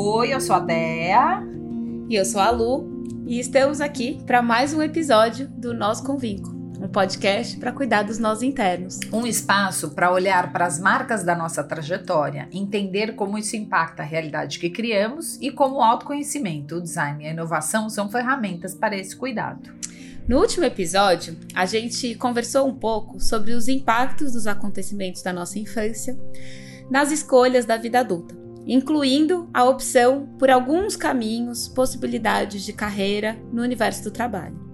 Oi, eu sou a Dea. E eu sou a Lu. E estamos aqui para mais um episódio do Nós com Vinco, um podcast para cuidar dos nós internos. Um espaço para olhar para as marcas da nossa trajetória, entender como isso impacta a realidade que criamos e como o autoconhecimento, o design e a inovação são ferramentas para esse cuidado. No último episódio, a gente conversou um pouco sobre os impactos dos acontecimentos da nossa infância nas escolhas da vida adulta, incluindo a opção por alguns caminhos, possibilidades de carreira no universo do trabalho.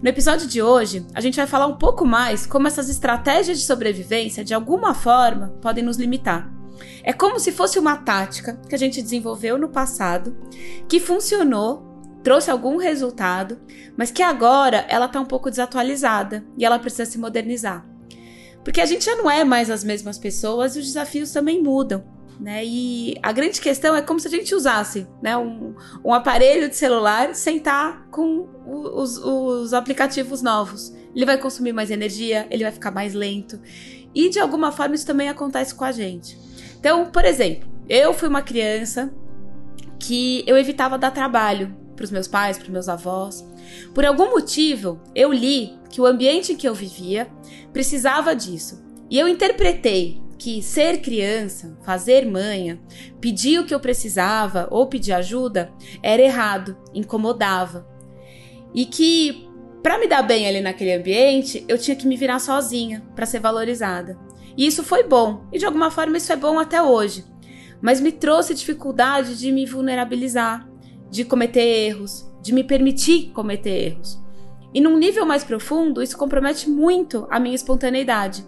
No episódio de hoje, a gente vai falar um pouco mais como essas estratégias de sobrevivência, de alguma forma, podem nos limitar. É como se fosse uma tática que a gente desenvolveu no passado, que funcionou, trouxe algum resultado, mas que agora ela está um pouco desatualizada e ela precisa se modernizar. Porque a gente já não é mais as mesmas pessoas e os desafios também mudam. Né? E a grande questão é como se a gente usasse né, um, um aparelho de celular sem estar com os, os aplicativos novos. Ele vai consumir mais energia, ele vai ficar mais lento. E de alguma forma isso também acontece com a gente. Então, por exemplo, eu fui uma criança que eu evitava dar trabalho para os meus pais, para os meus avós. Por algum motivo, eu li que o ambiente em que eu vivia precisava disso. E eu interpretei que ser criança, fazer manha, pedir o que eu precisava ou pedir ajuda era errado, incomodava. E que para me dar bem ali naquele ambiente, eu tinha que me virar sozinha para ser valorizada. E isso foi bom, e de alguma forma isso é bom até hoje. Mas me trouxe dificuldade de me vulnerabilizar, de cometer erros, de me permitir cometer erros. E num nível mais profundo, isso compromete muito a minha espontaneidade,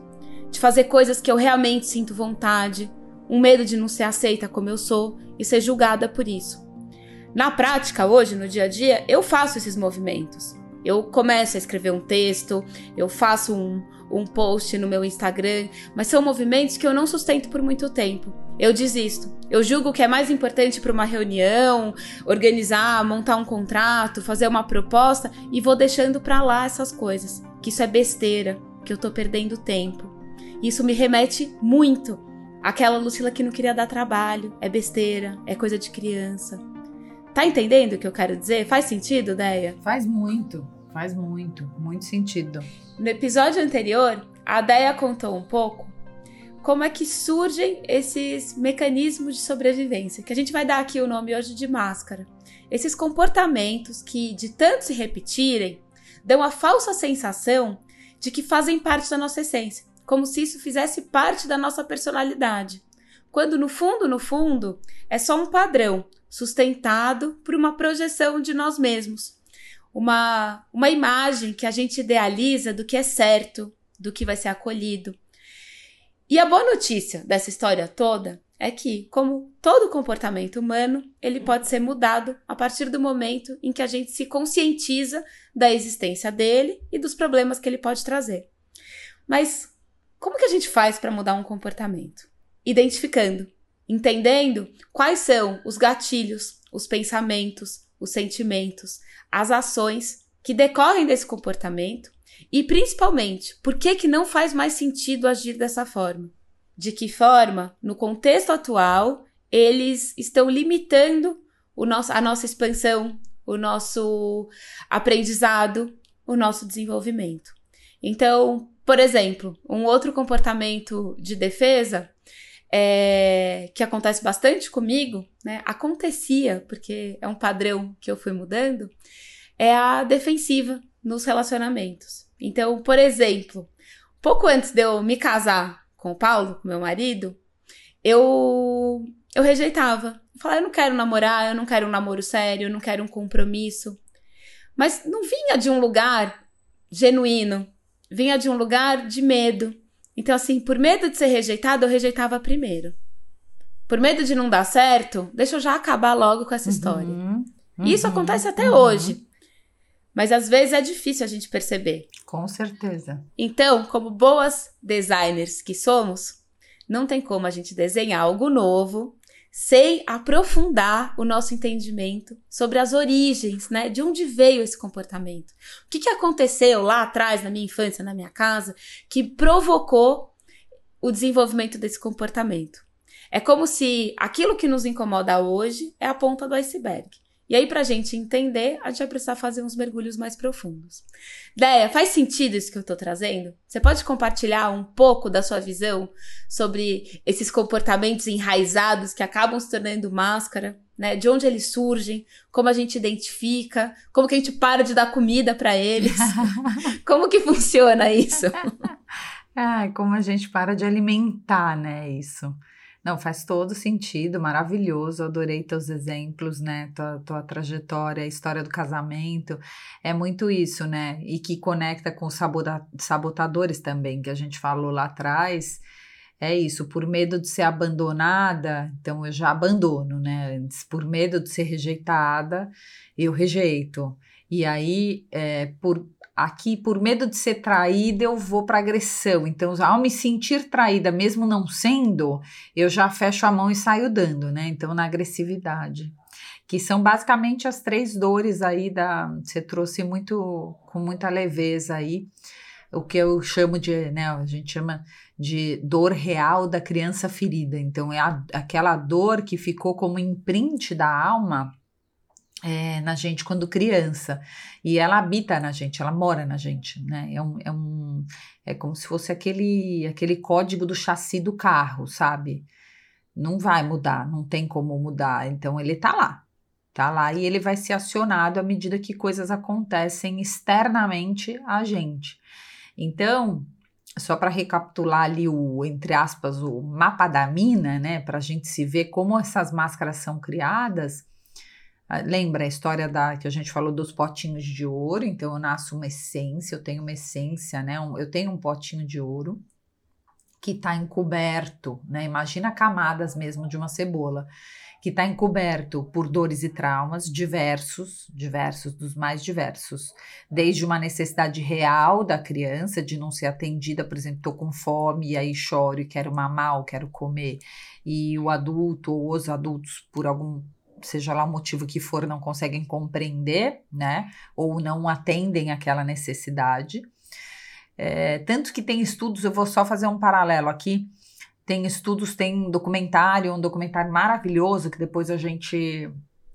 de fazer coisas que eu realmente sinto vontade, um medo de não ser aceita como eu sou e ser julgada por isso. Na prática, hoje, no dia a dia, eu faço esses movimentos. Eu começo a escrever um texto, eu faço um, um post no meu Instagram, mas são movimentos que eu não sustento por muito tempo. Eu desisto. Eu julgo que é mais importante para uma reunião, organizar, montar um contrato, fazer uma proposta e vou deixando para lá essas coisas. Que isso é besteira, que eu tô perdendo tempo. Isso me remete muito àquela Lucila que não queria dar trabalho, é besteira, é coisa de criança. Tá entendendo o que eu quero dizer? Faz sentido, Deia? Faz muito, faz muito, muito sentido. No episódio anterior, a Deia contou um pouco como é que surgem esses mecanismos de sobrevivência, que a gente vai dar aqui o nome hoje de máscara. Esses comportamentos que, de tanto se repetirem, dão a falsa sensação de que fazem parte da nossa essência, como se isso fizesse parte da nossa personalidade. Quando no fundo, no fundo, é só um padrão sustentado por uma projeção de nós mesmos. Uma, uma imagem que a gente idealiza do que é certo, do que vai ser acolhido. E a boa notícia dessa história toda é que, como todo comportamento humano, ele pode ser mudado a partir do momento em que a gente se conscientiza da existência dele e dos problemas que ele pode trazer. Mas como que a gente faz para mudar um comportamento? Identificando, entendendo quais são os gatilhos, os pensamentos, os sentimentos, as ações que decorrem desse comportamento e principalmente, por que, que não faz mais sentido agir dessa forma? De que forma, no contexto atual, eles estão limitando o nosso, a nossa expansão, o nosso aprendizado, o nosso desenvolvimento. Então, por exemplo, um outro comportamento de defesa é, que acontece bastante comigo, né? Acontecia, porque é um padrão que eu fui mudando, é a defensiva nos relacionamentos. Então, por exemplo, pouco antes de eu me casar com o Paulo, meu marido, eu eu rejeitava. Eu falava, eu não quero namorar, eu não quero um namoro sério, eu não quero um compromisso. Mas não vinha de um lugar genuíno, vinha de um lugar de medo. Então, assim, por medo de ser rejeitado, eu rejeitava primeiro. Por medo de não dar certo, deixa eu já acabar logo com essa uhum, história. Uhum, e isso acontece até uhum. hoje. Mas às vezes é difícil a gente perceber. Com certeza. Então, como boas designers que somos, não tem como a gente desenhar algo novo sem aprofundar o nosso entendimento sobre as origens, né? De onde veio esse comportamento? O que, que aconteceu lá atrás, na minha infância, na minha casa, que provocou o desenvolvimento desse comportamento? É como se aquilo que nos incomoda hoje é a ponta do iceberg. E aí, para a gente entender, a gente vai precisar fazer uns mergulhos mais profundos. Deia, faz sentido isso que eu estou trazendo? Você pode compartilhar um pouco da sua visão sobre esses comportamentos enraizados que acabam se tornando máscara? Né? De onde eles surgem? Como a gente identifica? Como que a gente para de dar comida para eles? como que funciona isso? ah, como a gente para de alimentar, né? Isso. Não, faz todo sentido, maravilhoso, adorei teus exemplos, né, tua, tua trajetória, a história do casamento, é muito isso, né, e que conecta com os sabotadores também, que a gente falou lá atrás, é isso, por medo de ser abandonada, então eu já abandono, né, Antes, por medo de ser rejeitada, eu rejeito, e aí, é, por aqui, por medo de ser traída, eu vou para agressão. Então, ao me sentir traída, mesmo não sendo, eu já fecho a mão e saio dando, né? Então, na agressividade. Que são basicamente as três dores aí da. Você trouxe muito, com muita leveza aí, o que eu chamo de, né? A gente chama de dor real da criança ferida. Então, é a, aquela dor que ficou como imprint da alma é, na gente quando criança. E ela habita na gente, ela mora na gente, né? É, um, é, um, é como se fosse aquele, aquele código do chassi do carro, sabe? Não vai mudar, não tem como mudar. Então ele tá lá, tá lá e ele vai ser acionado à medida que coisas acontecem externamente a gente. Então, só para recapitular ali o, entre aspas, o mapa da mina, né? Para a gente se ver como essas máscaras são criadas lembra a história da que a gente falou dos potinhos de ouro? Então eu nasço uma essência, eu tenho uma essência, né? Um, eu tenho um potinho de ouro que está encoberto, né? Imagina camadas mesmo de uma cebola, que está encoberto por dores e traumas diversos, diversos, dos mais diversos, desde uma necessidade real da criança de não ser atendida, por exemplo, estou com fome e aí choro e quero mamar ou quero comer, e o adulto ou os adultos por algum seja lá o motivo que for, não conseguem compreender, né? Ou não atendem aquela necessidade. É, tanto que tem estudos, eu vou só fazer um paralelo aqui. Tem estudos, tem um documentário, um documentário maravilhoso que depois a gente.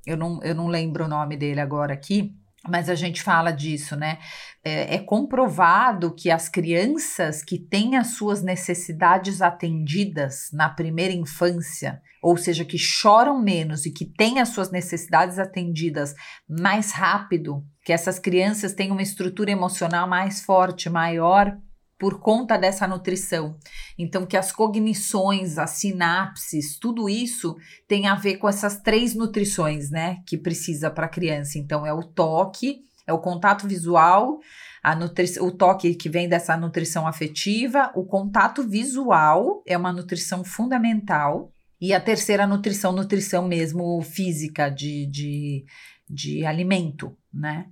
Eu não, eu não lembro o nome dele agora aqui, mas a gente fala disso, né? É, é, comprovado que as crianças que têm as suas necessidades atendidas na primeira infância, ou seja, que choram menos e que têm as suas necessidades atendidas mais rápido, que essas crianças têm uma estrutura emocional mais forte, maior, por conta dessa nutrição. Então, que as cognições, as sinapses, tudo isso tem a ver com essas três nutrições, né? Que precisa para a criança. Então, é o toque, é o contato visual, a o toque que vem dessa nutrição afetiva, o contato visual é uma nutrição fundamental. E a terceira nutrição, nutrição mesmo física, de, de, de alimento, né?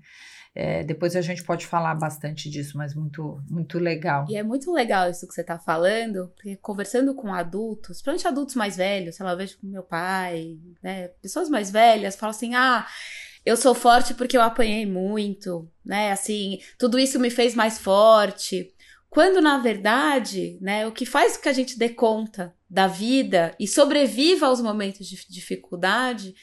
É, depois a gente pode falar bastante disso, mas muito, muito legal. E é muito legal isso que você está falando, porque conversando com adultos, principalmente adultos mais velhos, sei lá, eu vejo com meu pai, né? Pessoas mais velhas falam assim: ah, eu sou forte porque eu apanhei muito, né? Assim, tudo isso me fez mais forte. Quando, na verdade, né, o que faz com que a gente dê conta da vida e sobreviva aos momentos de dificuldade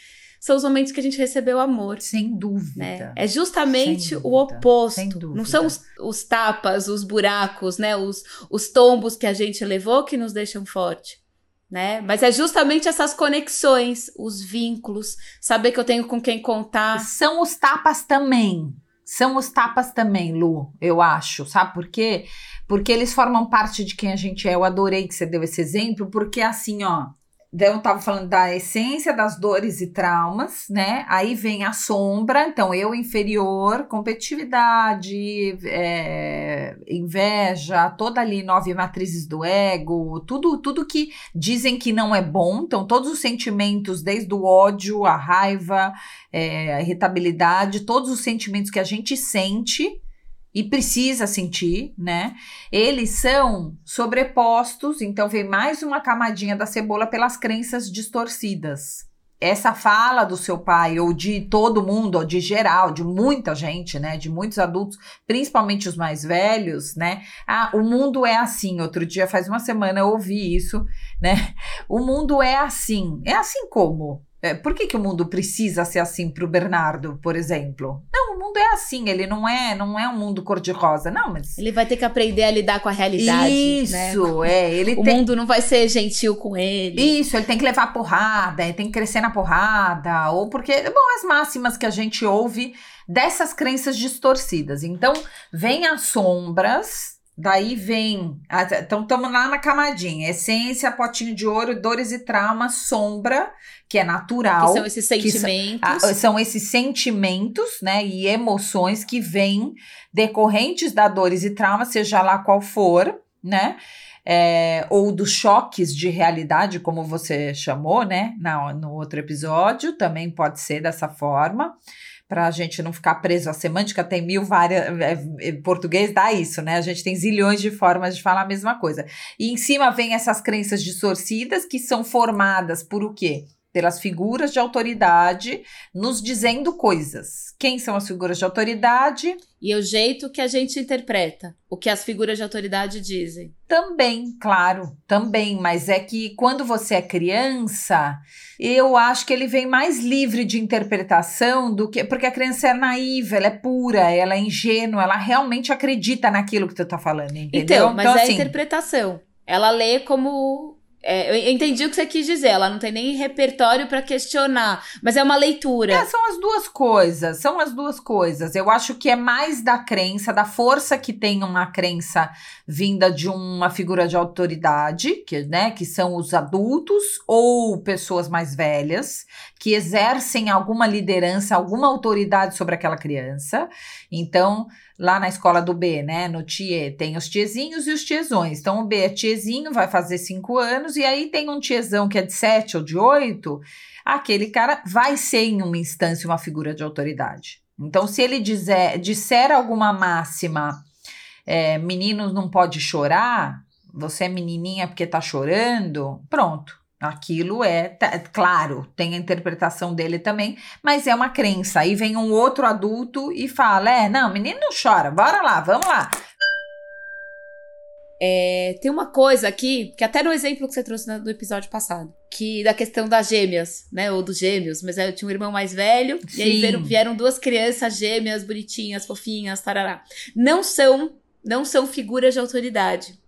são os momentos que a gente recebeu amor. Sem dúvida. Né? É justamente dúvida, o oposto. Não são os, os, tapas, os buracos, né? Os, os tombos que a gente levou que nos deixam forte. Né? Mas é justamente essas conexões, os vínculos, saber que eu tenho com quem contar. São os tapas também. São os tapas também, Lu, eu acho. Sabe por quê? Porque eles formam parte de quem a gente é. Eu adorei que você deu esse exemplo, porque assim, ó, então, eu estava falando da essência das dores e traumas, né? Aí vem a sombra, então eu inferior, competitividade, é, inveja, toda ali nove matrizes do ego, tudo, tudo que dizem que não é bom. Então, todos os sentimentos, desde o ódio, a raiva, é, a irritabilidade, todos os sentimentos que a gente sente e precisa sentir, né? Eles são sobrepostos, então vem mais uma camadinha da cebola pelas crenças distorcidas. essa fala do seu pai ou de todo mundo, ou de geral, de muita gente, né, de muitos adultos, principalmente os mais velhos, né? Ah, o mundo é assim. Outro dia, faz uma semana, eu ouvi isso, né? O mundo é assim. É assim como? É, por que, que o mundo precisa ser assim para o Bernardo, por exemplo? Não, o mundo é assim, ele não é, não é um mundo cor-de-rosa, não, mas. Ele vai ter que aprender a lidar com a realidade. Né? Isso, né? é. Ele o tem... mundo não vai ser gentil com ele. Isso, ele tem que levar porrada, ele tem que crescer na porrada, ou porque, bom, as máximas que a gente ouve dessas crenças distorcidas. Então, vem as sombras Daí vem. Então, estamos lá na camadinha. Essência, potinho de ouro, dores e traumas, sombra, que é natural. Que são esses sentimentos. São, são, esses sentimentos, né? E emoções que vêm decorrentes da dores e traumas, seja lá qual for, né? É, ou dos choques de realidade, como você chamou, né? Na, no outro episódio, também pode ser dessa forma para a gente não ficar preso à semântica, tem mil várias. É, é, português dá isso, né? A gente tem zilhões de formas de falar a mesma coisa. E em cima vem essas crenças distorcidas que são formadas por o quê? Pelas figuras de autoridade nos dizendo coisas. Quem são as figuras de autoridade? E o jeito que a gente interpreta o que as figuras de autoridade dizem. Também, claro, também, mas é que quando você é criança, eu acho que ele vem mais livre de interpretação do que porque a criança é naiva, ela é pura, ela é ingênua, ela realmente acredita naquilo que tu tá falando, entendeu? Então, mas então, é assim, a interpretação. Ela lê como é, eu entendi o que você quis dizer. Ela não tem nem repertório para questionar, mas é uma leitura. É, são as duas coisas. São as duas coisas. Eu acho que é mais da crença, da força que tem uma crença vinda de uma figura de autoridade, que, né, que são os adultos ou pessoas mais velhas, que exercem alguma liderança, alguma autoridade sobre aquela criança. Então, lá na escola do B, né, no TIE, tem os tiezinhos e os tiezões. Então, o B é tiezinho, vai fazer cinco anos, e aí tem um tiezão que é de sete ou de oito, aquele cara vai ser, em uma instância, uma figura de autoridade. Então, se ele dizer, disser alguma máxima, é, meninos não pode chorar, você é menininha porque tá chorando, pronto. Aquilo é, tá, claro, tem a interpretação dele também, mas é uma crença. Aí vem um outro adulto e fala: é, não, menino não chora, bora lá, vamos lá. É, tem uma coisa aqui, que até no exemplo que você trouxe no, episódio passado, que da questão das gêmeas, né? Ou dos gêmeos, mas eu tinha um irmão mais velho, Sim. e aí vieram, vieram duas crianças gêmeas, bonitinhas, fofinhas, tarará. Não são, não são figuras de autoridade.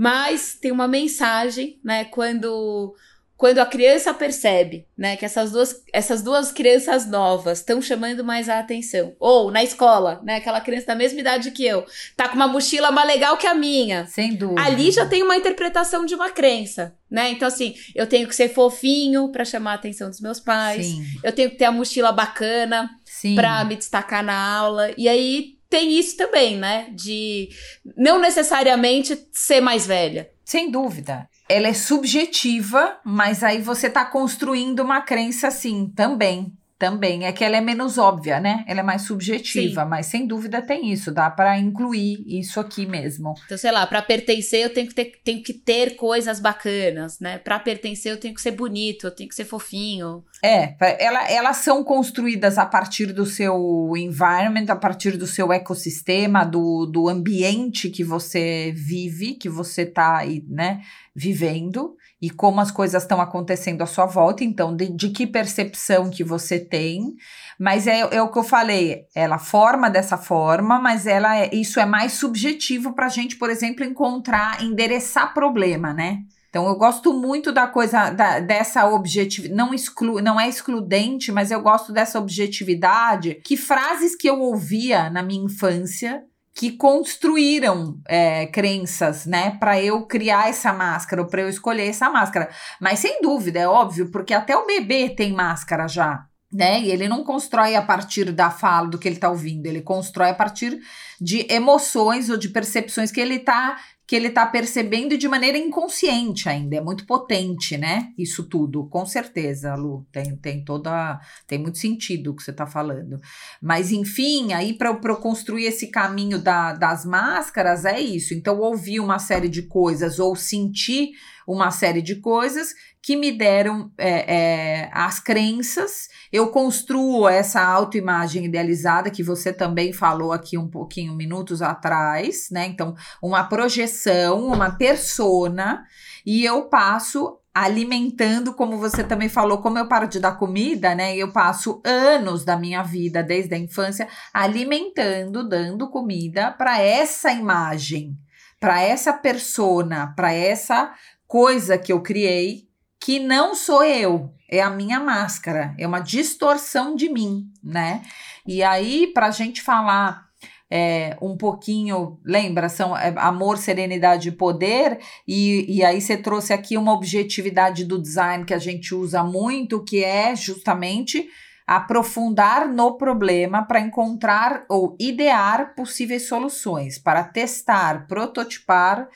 Mas tem uma mensagem, né? Quando quando a criança percebe, né, que essas duas, essas duas crianças novas estão chamando mais a atenção, ou na escola, né, aquela criança da mesma idade que eu, tá com uma mochila mais legal que a minha. Sem dúvida. Ali já tem uma interpretação de uma crença, né? Então assim, eu tenho que ser fofinho para chamar a atenção dos meus pais. Sim. Eu tenho que ter a mochila bacana para me destacar na aula. E aí tem isso também, né, de não necessariamente ser mais velha. Sem dúvida ela é subjetiva, mas aí você está construindo uma crença assim também. Também é que ela é menos óbvia, né? Ela é mais subjetiva, Sim. mas sem dúvida tem isso, dá para incluir isso aqui mesmo. Então, sei lá, para pertencer eu tenho que ter, tenho que ter coisas bacanas, né? Para pertencer eu tenho que ser bonito, eu tenho que ser fofinho. É, ela, elas são construídas a partir do seu environment, a partir do seu ecossistema, do, do ambiente que você vive, que você tá aí, né, vivendo e como as coisas estão acontecendo à sua volta, então de, de que percepção que você tem, mas é, é, o que eu falei, ela forma dessa forma, mas ela é, isso é mais subjetivo para a gente, por exemplo, encontrar, endereçar problema, né? Então eu gosto muito da coisa da, dessa objetividade, não exclu, não é excludente, mas eu gosto dessa objetividade. Que frases que eu ouvia na minha infância que construíram é, crenças, né, para eu criar essa máscara, para eu escolher essa máscara. Mas sem dúvida, é óbvio, porque até o bebê tem máscara já, né? E ele não constrói a partir da fala do que ele está ouvindo, ele constrói a partir de emoções ou de percepções que ele está que ele está percebendo de maneira inconsciente ainda. É muito potente, né? Isso tudo, com certeza, Lu. Tem, tem toda. Tem muito sentido o que você está falando. Mas, enfim, aí para eu construir esse caminho da, das máscaras é isso. Então, ouvir uma série de coisas ou sentir uma série de coisas que me deram é, é, as crenças. Eu construo essa autoimagem idealizada que você também falou aqui um pouquinho minutos atrás, né? Então, uma projeção, uma persona, e eu passo alimentando, como você também falou, como eu paro de dar comida, né? Eu passo anos da minha vida, desde a infância, alimentando, dando comida para essa imagem, para essa persona, para essa coisa que eu criei, que não sou eu, é a minha máscara, é uma distorção de mim, né? E aí, para a gente falar é, um pouquinho, lembra, são é, amor, serenidade e poder, e, e aí você trouxe aqui uma objetividade do design que a gente usa muito, que é justamente aprofundar no problema para encontrar ou idear possíveis soluções, para testar, prototipar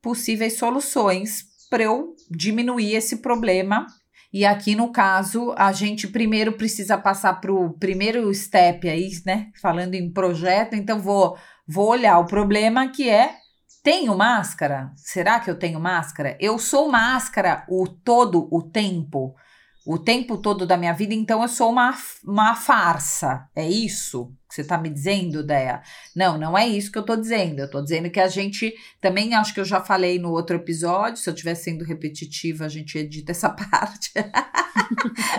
possíveis soluções para eu diminuir esse problema e aqui no caso, a gente primeiro precisa passar para o primeiro step aí, né? Falando em projeto, então vou, vou olhar o problema que é: tenho máscara? Será que eu tenho máscara? Eu sou máscara o todo o tempo o tempo todo da minha vida, então eu sou uma, uma farsa. É isso você está me dizendo, Dea? Não, não é isso que eu estou dizendo. Eu estou dizendo que a gente também, acho que eu já falei no outro episódio, se eu estiver sendo repetitiva, a gente edita essa parte.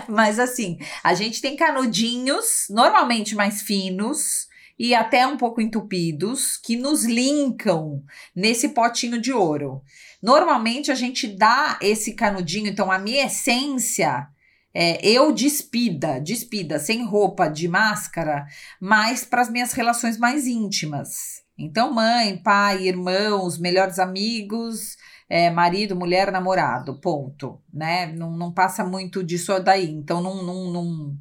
Mas assim, a gente tem canudinhos, normalmente mais finos, e até um pouco entupidos, que nos linkam nesse potinho de ouro. Normalmente a gente dá esse canudinho, então a minha essência é, eu despida, despida, sem roupa, de máscara, mais para as minhas relações mais íntimas. Então, mãe, pai, irmãos, melhores amigos, é, marido, mulher, namorado, ponto. Né? Não, não passa muito disso daí. Então, não, não, não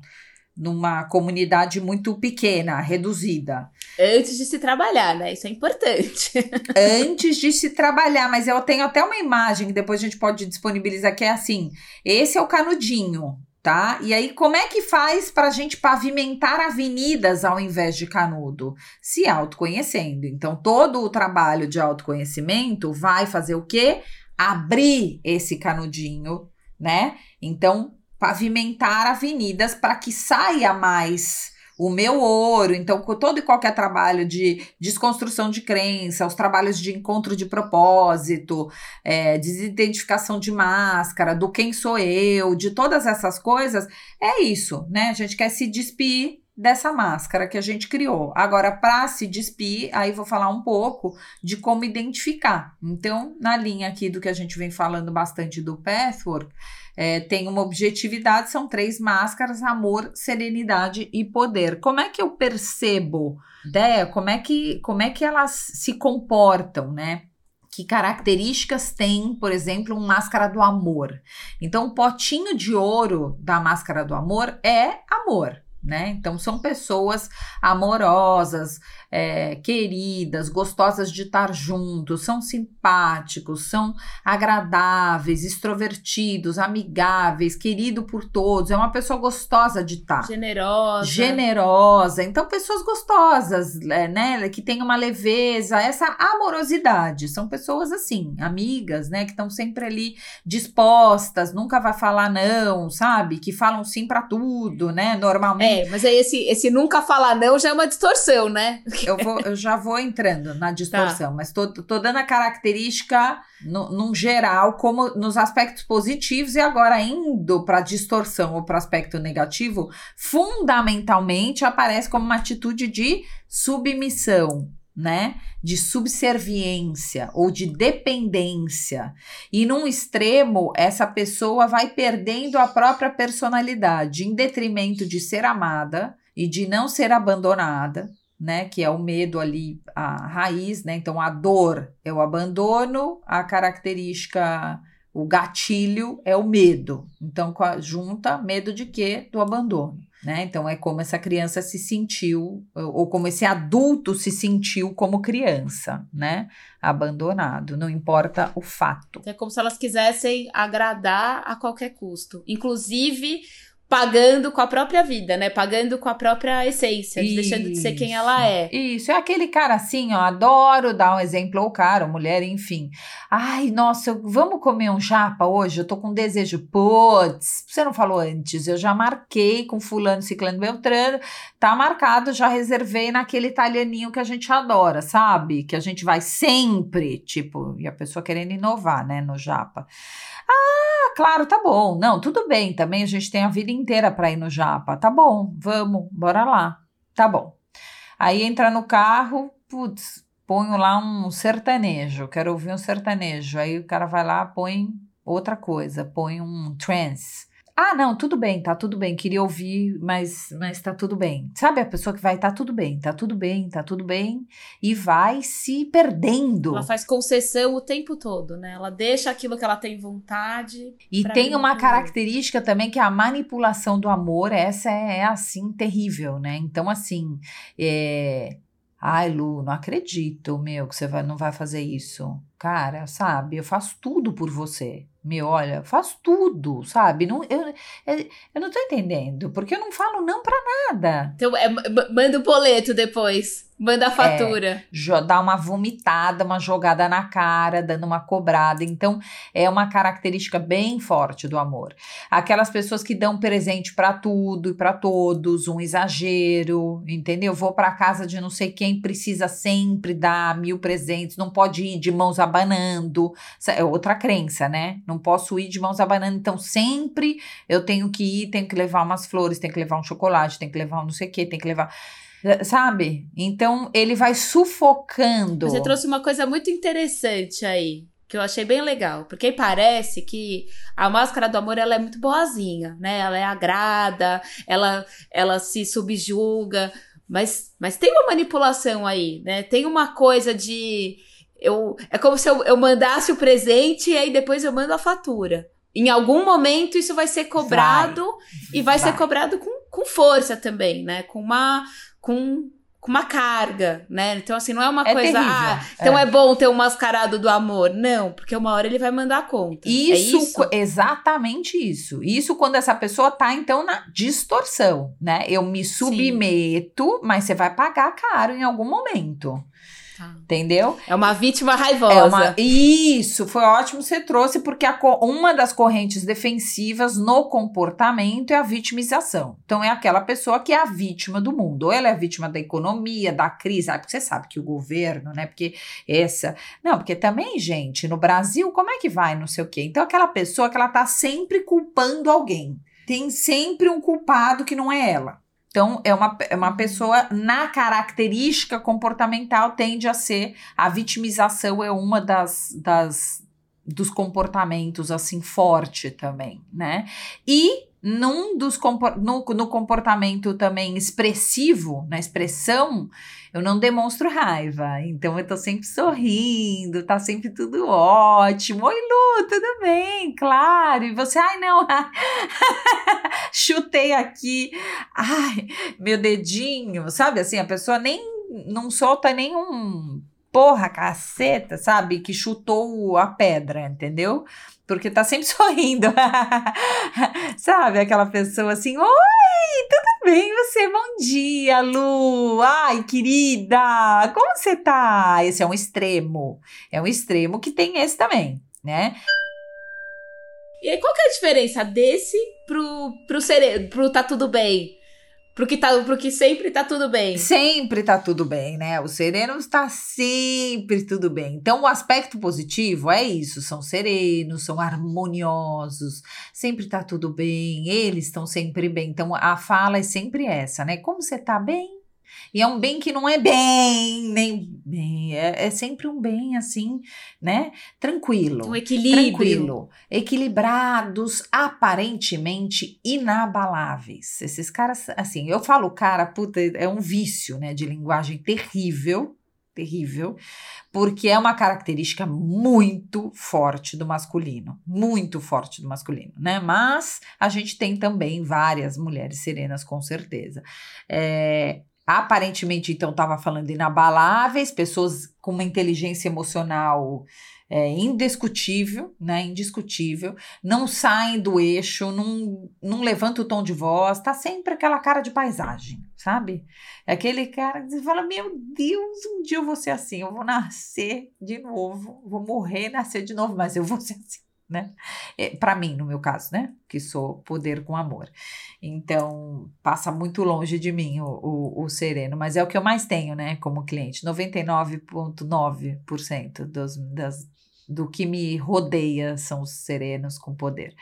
numa comunidade muito pequena, reduzida. Antes de se trabalhar, né? Isso é importante. Antes de se trabalhar, mas eu tenho até uma imagem que depois a gente pode disponibilizar que é assim: esse é o canudinho, tá? E aí, como é que faz para a gente pavimentar avenidas ao invés de canudo? Se autoconhecendo. Então, todo o trabalho de autoconhecimento vai fazer o quê? Abrir esse canudinho, né? Então, pavimentar avenidas para que saia mais o meu ouro. Então, todo e qualquer trabalho de desconstrução de crença, os trabalhos de encontro de propósito, é, desidentificação de máscara, do quem sou eu, de todas essas coisas, é isso, né? A gente quer se despir dessa máscara que a gente criou. Agora, para se despir, aí vou falar um pouco de como identificar. Então, na linha aqui do que a gente vem falando bastante do Pathwork, é, tem uma objetividade, são três máscaras: amor, serenidade e poder. Como é que eu percebo, ideia? Como é que, como é que elas se comportam, né? que características tem, por exemplo, um máscara do amor. Então, o potinho de ouro da máscara do amor é amor né? Então são pessoas amorosas, é, queridas, gostosas de estar juntos, são simpáticos, são agradáveis, extrovertidos, amigáveis, querido por todos. É uma pessoa gostosa de estar. Generosa. Generosa. Então, pessoas gostosas, é, né? Que tem uma leveza, essa amorosidade. São pessoas assim, amigas, né? Que estão sempre ali dispostas, nunca vai falar não, sabe? Que falam sim para tudo, né? Normalmente. É, mas aí esse, esse nunca falar não já é uma distorção, né? Eu, vou, eu já vou entrando na distorção, tá. mas tô, tô dando a característica no, num geral, como nos aspectos positivos, e agora indo para distorção ou para aspecto negativo, fundamentalmente aparece como uma atitude de submissão, né? De subserviência ou de dependência. E num extremo, essa pessoa vai perdendo a própria personalidade em detrimento de ser amada e de não ser abandonada, né, que é o medo ali, a raiz, né? Então a dor é o abandono, a característica, o gatilho é o medo. Então junta medo de quê? Do abandono, né? Então é como essa criança se sentiu ou como esse adulto se sentiu como criança, né? Abandonado, não importa o fato. É como se elas quisessem agradar a qualquer custo, inclusive pagando com a própria vida, né? Pagando com a própria essência, Isso. deixando de ser quem ela é. Isso, é aquele cara assim, ó, adoro dar um exemplo, ou cara, mulher, enfim. Ai, nossa, vamos comer um japa hoje? Eu tô com desejo. Putz, você não falou antes, eu já marquei com fulano, ciclano, beltrano, tá marcado, já reservei naquele italianinho que a gente adora, sabe? Que a gente vai sempre, tipo, e a pessoa querendo inovar, né, no japa. Ah, claro, tá bom. Não, tudo bem. Também a gente tem a vida inteira para ir no Japa. Tá bom, vamos, bora lá. Tá bom. Aí entra no carro, putz, ponho lá um sertanejo. Quero ouvir um sertanejo. Aí o cara vai lá, põe outra coisa, põe um trance. Ah, não, tudo bem, tá tudo bem. Queria ouvir, mas, mas tá tudo bem. Sabe a pessoa que vai, tá tudo bem, tá tudo bem, tá tudo bem, e vai se perdendo. Ela faz concessão o tempo todo, né? Ela deixa aquilo que ela tem vontade. E tem uma característica também que é a manipulação do amor, essa é, é assim, terrível, né? Então, assim, é. Ai, Lu, não acredito, meu, que você vai, não vai fazer isso. Cara, sabe, eu faço tudo por você. Meu, olha, faço tudo, sabe? Não, eu, eu não tô entendendo, porque eu não falo não pra nada. Então, é, manda o boleto depois. Manda a fatura. É, dá uma vomitada, uma jogada na cara, dando uma cobrada. Então, é uma característica bem forte do amor. Aquelas pessoas que dão presente para tudo e para todos, um exagero, entendeu? Vou para casa de não sei quem, precisa sempre dar mil presentes, não pode ir de mãos abanando. É outra crença, né? Não posso ir de mãos abanando. Então, sempre eu tenho que ir, tenho que levar umas flores, tenho que levar um chocolate, tenho que levar um não sei o quê, tenho que levar sabe? Então ele vai sufocando. Você trouxe uma coisa muito interessante aí, que eu achei bem legal, porque parece que a máscara do amor ela é muito boazinha, né? Ela é agrada, ela ela se subjuga, mas mas tem uma manipulação aí, né? Tem uma coisa de eu é como se eu, eu mandasse o presente e aí depois eu mando a fatura. Em algum momento isso vai ser cobrado vai, e vai, vai, ser cobrado com, com força também, né? Com uma com com uma carga, né? Então, assim, não é uma é coisa. Terrível. Ah, então é. é. bom ter um mascarado do amor. Não, porque uma hora ele vai mandar conta. É isso, é isso, exatamente isso. Isso quando essa pessoa tá, então, na distorção, né? Eu me submeto, Sim. mas você vai pagar caro em algum momento. Tá. Entendeu? É uma vítima raivosa. É uma... Isso, foi ótimo você trouxe, porque a, uma das correntes defensivas no comportamento é a vitimização. Então, é aquela pessoa que é a vítima do mundo. Ou ela é a vítima da economia, da crise. Ah, porque você sabe que o governo, né? Porque essa. Não, porque também, gente, no Brasil, como é que vai? Não sei o quê. Então, aquela pessoa que ela tá sempre culpando alguém. Tem sempre um culpado que não é ela. Então, é uma, é uma pessoa, na característica comportamental, tende a ser. A vitimização é uma das, das dos comportamentos, assim, forte também, né? E num dos no, no comportamento também expressivo, na expressão, eu não demonstro raiva. Então eu tô sempre sorrindo, tá sempre tudo ótimo. Oi, Lu, tudo bem? Claro. E você, ai, não, chutei aqui, ai, meu dedinho, sabe? Assim, a pessoa nem não solta nenhum porra, caceta, sabe? Que chutou a pedra, entendeu? Porque tá sempre sorrindo. sabe? Aquela pessoa assim, oi, tudo bem você? Bom dia, Lu. Ai, querida, como você tá? Esse é um extremo. É um extremo que tem esse também, né? E aí, qual que é a diferença desse pro, pro, ser, pro tá tudo bem? Pro que, tá, sempre tá tudo bem. Sempre tá tudo bem, né? O sereno está sempre tudo bem. Então, o aspecto positivo é isso: são serenos, são harmoniosos, sempre tá tudo bem, eles estão sempre bem. Então, a fala é sempre essa, né? Como você tá bem? E é um bem que não é bem, nem bem, é, é sempre um bem assim, né? Tranquilo. Um equilíbrio. Tranquilo. Equilibrados, aparentemente inabaláveis. Esses caras, assim, eu falo, cara, puta, é um vício, né, de linguagem terrível, terrível, porque é uma característica muito forte do masculino, muito forte do masculino, né? Mas a gente tem também várias mulheres serenas, com certeza. É, Aparentemente, então, estava falando inabaláveis, pessoas com uma inteligência emocional é indiscutível, né? Indiscutível. Não saem do eixo, não, não levanta o tom de voz, tá sempre aquela cara de paisagem, sabe? É aquele cara que fala: Meu Deus, um dia eu vou ser assim, eu vou nascer de novo, vou morrer, nascer de novo, mas eu vou ser assim né? É, para mim, no meu caso, né? Que sou poder com amor. Então, passa muito longe de mim o, o, o sereno, mas é o que eu mais tenho, né? Como cliente. 99,9% dos, das, do que me rodeia são os serenos com poder.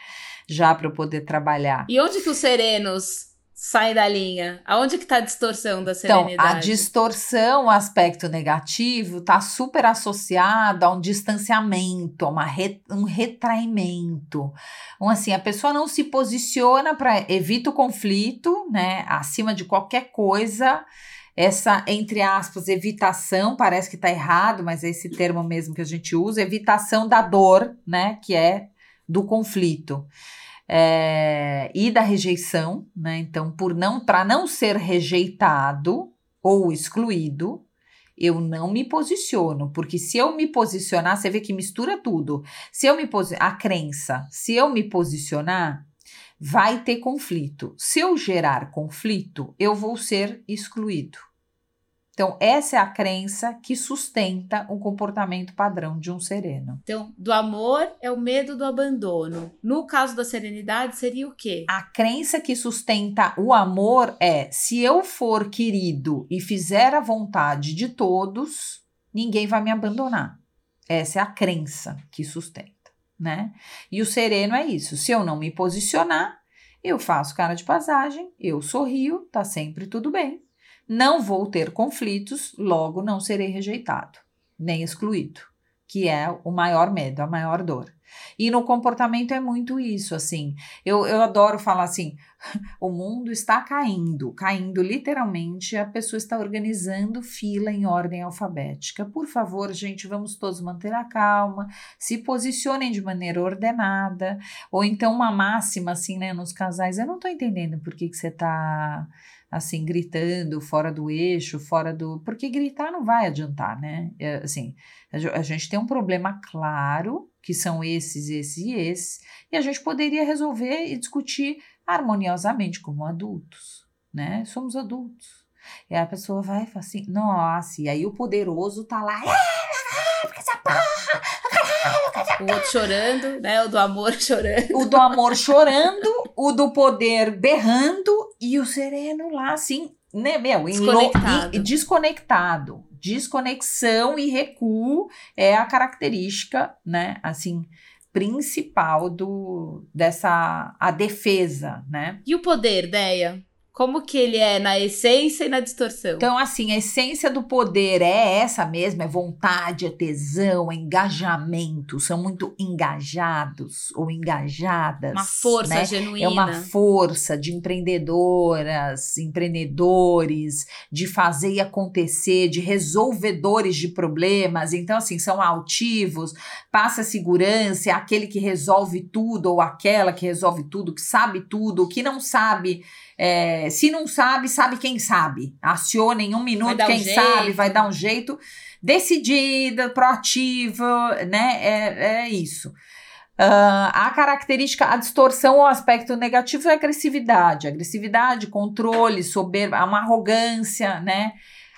Já para eu poder trabalhar. E onde que os serenos sai da linha? Aonde que está a distorção da serenidade? Então, a distorção, o aspecto negativo, está super associado a um distanciamento, a uma re, um retraimento. Um, assim, a pessoa não se posiciona para evita o conflito, né? Acima de qualquer coisa. Essa, entre aspas, evitação, parece que está errado, mas é esse termo mesmo que a gente usa, evitação da dor, né? Que é do conflito é, e da rejeição, né? Então, por não para não ser rejeitado ou excluído, eu não me posiciono, porque se eu me posicionar, você vê que mistura tudo. Se eu me a crença, se eu me posicionar, vai ter conflito. Se eu gerar conflito, eu vou ser excluído. Então, essa é a crença que sustenta o comportamento padrão de um sereno. Então, do amor é o medo do abandono. No caso da serenidade, seria o quê? A crença que sustenta o amor é: se eu for querido e fizer a vontade de todos, ninguém vai me abandonar. Essa é a crença que sustenta, né? E o sereno é isso: se eu não me posicionar, eu faço cara de passagem, eu sorrio, tá sempre tudo bem não vou ter conflitos, logo não serei rejeitado, nem excluído, que é o maior medo, a maior dor. E no comportamento é muito isso, assim. Eu, eu adoro falar assim: o mundo está caindo, caindo literalmente, a pessoa está organizando fila em ordem alfabética. Por favor, gente, vamos todos manter a calma, se posicionem de maneira ordenada, ou então uma máxima, assim, né, nos casais. Eu não estou entendendo por que, que você está assim, gritando fora do eixo, fora do. Porque gritar não vai adiantar, né? É, assim, a, gente tem um problema claro, que são esses, esses e esses, e a gente poderia resolver e discutir harmoniosamente como adultos, né? Somos adultos. E a pessoa vai e fala assim, nossa, e aí o poderoso tá lá, porque essa porra, o outro chorando, né? O do amor chorando. O do amor chorando, o do poder berrando e o sereno lá, assim, né, meu, desconectado. Em, desconectado. Desconexão e recuo é a característica, né, assim, principal do dessa a defesa, né? E o poder, Deia? Como que ele é na essência e na distorção? Então, assim, a essência do poder é essa mesmo, é vontade, é tesão, é engajamento, são muito engajados ou engajadas. Uma força né? genuína. É uma força de empreendedoras, empreendedores, de fazer e acontecer, de resolvedores de problemas. Então, assim, são altivos, passa segurança, é aquele que resolve tudo ou aquela que resolve tudo, que sabe tudo, o que não sabe é, se não sabe, sabe quem sabe. Aciona em um minuto quem um sabe, vai dar um jeito. Decidida, proativa, né? É, é isso. Uh, a característica, a distorção ou aspecto negativo é a agressividade. Agressividade, controle, soberba, uma arrogância, né?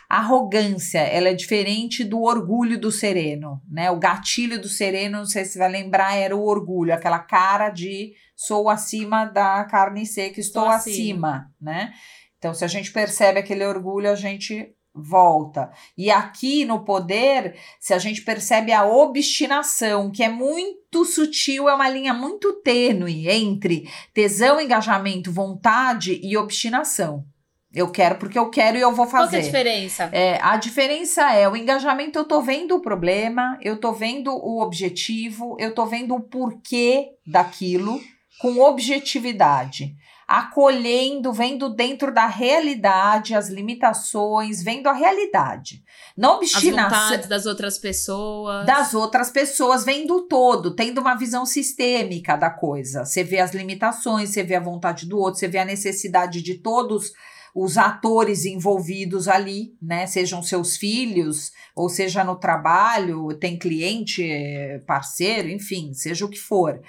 A arrogância, ela é diferente do orgulho do sereno, né? O gatilho do sereno, não sei se vai lembrar, era o orgulho, aquela cara de sou acima da carne seca, estou, estou acima. acima, né? Então, se a gente percebe aquele orgulho, a gente volta. E aqui no poder, se a gente percebe a obstinação, que é muito sutil, é uma linha muito tênue entre tesão, engajamento, vontade e obstinação. Eu quero porque eu quero e eu vou fazer. Qual é a diferença? É, a diferença é o engajamento, eu tô vendo o problema, eu tô vendo o objetivo, eu tô vendo o porquê daquilo com objetividade, acolhendo, vendo dentro da realidade as limitações, vendo a realidade. Não obstinação. As vontades das outras pessoas. Das outras pessoas, vendo o todo, tendo uma visão sistêmica da coisa. Você vê as limitações, você vê a vontade do outro, você vê a necessidade de todos os atores envolvidos ali, né? Sejam seus filhos, ou seja no trabalho, tem cliente, é, parceiro, enfim, seja o que for.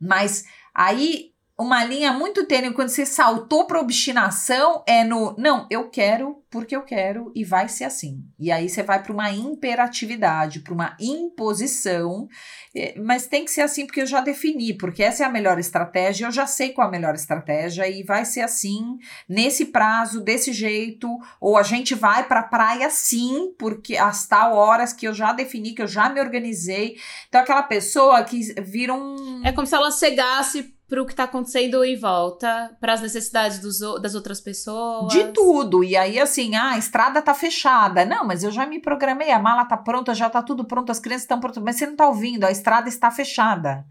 Mas aí uma linha muito tênue quando você saltou para obstinação é no não, eu quero porque eu quero e vai ser assim. E aí você vai para uma imperatividade, para uma imposição, é, mas tem que ser assim porque eu já defini, porque essa é a melhor estratégia, eu já sei qual é a melhor estratégia e vai ser assim, nesse prazo, desse jeito, ou a gente vai para a praia sim, porque as tal horas que eu já defini, que eu já me organizei. Então aquela pessoa que vira um É como se ela cegasse para o que está acontecendo em volta, para as necessidades dos, das outras pessoas. De tudo. E aí, assim, ah, a estrada tá fechada. Não, mas eu já me programei, a mala tá pronta, já tá tudo pronto, as crianças estão prontas. Mas você não tá ouvindo, a estrada está fechada.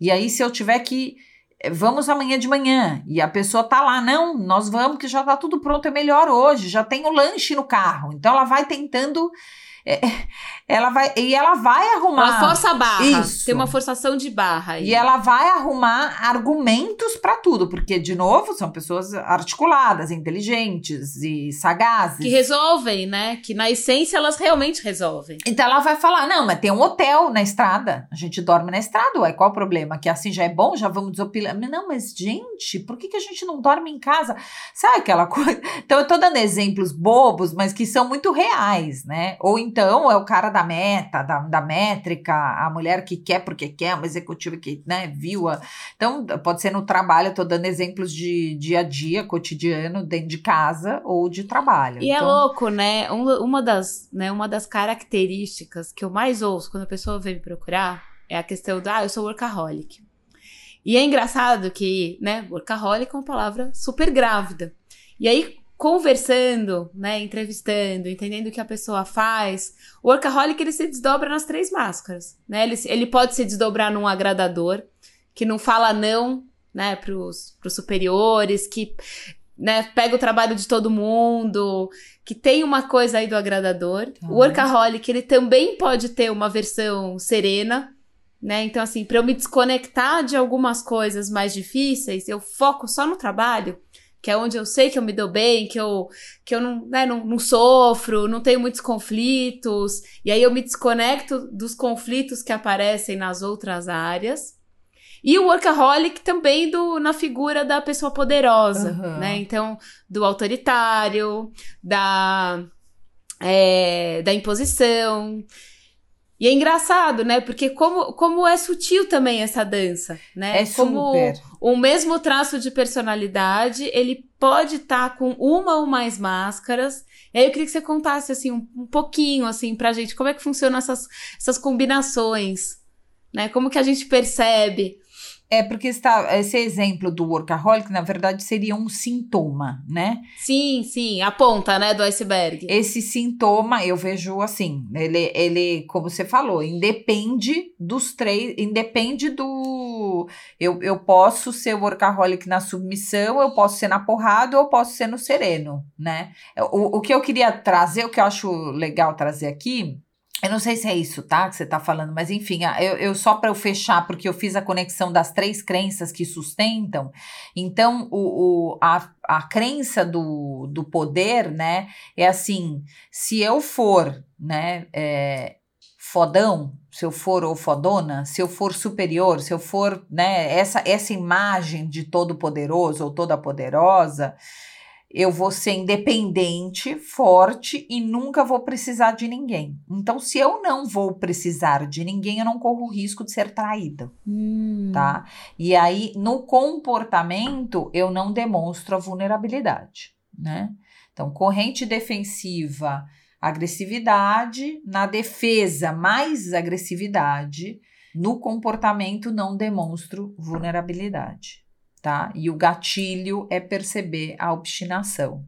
E aí, se eu tiver que. Eh, vamos amanhã de manhã. E a pessoa tá lá, não, nós vamos, que já tá tudo pronto, é melhor hoje, já tem o lanche no carro. Então ela vai tentando é, ela vai e ela vai arrumar uma força barra. Isso. tem uma forçação de barra aí. e ela vai arrumar argumentos para tudo porque de novo são pessoas articuladas inteligentes e sagazes. Que resolvem né? Que na essência elas realmente resolvem. Então ela vai falar não mas tem um hotel na estrada. A gente dorme na estrada ué, qual o problema? Que assim já é bom já vamos desopilar. Não mas gente por que, que a gente não dorme em casa? Sabe aquela coisa? Então eu tô dando exemplos bobos mas que são muito reais né? Ou então é o cara da meta, da, da métrica, a mulher que quer porque quer, uma executiva que né, viu. A... Então, pode ser no trabalho, eu tô dando exemplos de dia a dia, cotidiano, dentro de casa ou de trabalho. E é então... é louco, né? Uma das, né? uma das características que eu mais ouço quando a pessoa vem me procurar é a questão do, ah, eu sou workaholic. E é engraçado que, né, workaholic é uma palavra super grávida. E aí, conversando, né, entrevistando, entendendo o que a pessoa faz, o workaholic ele se desdobra nas três máscaras, né? Ele, ele pode se desdobrar num agradador, que não fala não, né, pros, pros superiores, que né, pega o trabalho de todo mundo, que tem uma coisa aí do agradador. Uhum. O workaholic, ele também pode ter uma versão serena, né? Então, assim, para eu me desconectar de algumas coisas mais difíceis, eu foco só no trabalho que é onde eu sei que eu me dou bem, que eu, que eu não, né, não, não sofro, não tenho muitos conflitos, e aí eu me desconecto dos conflitos que aparecem nas outras áreas. E o workaholic também do, na figura da pessoa poderosa, uhum. né? Então, do autoritário, da, é, da imposição. E é engraçado, né? Porque como, como é sutil também essa dança, né? É como super. o mesmo traço de personalidade, ele pode estar tá com uma ou mais máscaras. E aí eu queria que você contasse, assim, um, um pouquinho, assim, pra gente, como é que funcionam essas, essas combinações, né? Como que a gente percebe é porque está esse exemplo do workaholic, na verdade, seria um sintoma, né? Sim, sim, a ponta, né, do iceberg. Esse sintoma, eu vejo assim, ele, ele como você falou, independe dos três, independe do... Eu, eu posso ser workaholic na submissão, eu posso ser na porrada, ou eu posso ser no sereno, né? O, o que eu queria trazer, o que eu acho legal trazer aqui, eu não sei se é isso, tá? Que você tá falando, mas enfim, eu, eu só para eu fechar, porque eu fiz a conexão das três crenças que sustentam. Então, o, o, a, a crença do, do poder, né, é assim: se eu for, né, é, fodão, se eu for ou fodona, se eu for superior, se eu for, né, essa, essa imagem de todo poderoso ou toda poderosa eu vou ser independente, forte e nunca vou precisar de ninguém. Então, se eu não vou precisar de ninguém, eu não corro o risco de ser traída, hum. tá? E aí, no comportamento, eu não demonstro a vulnerabilidade, né? Então, corrente defensiva, agressividade, na defesa, mais agressividade, no comportamento, não demonstro vulnerabilidade tá? E o gatilho é perceber a obstinação.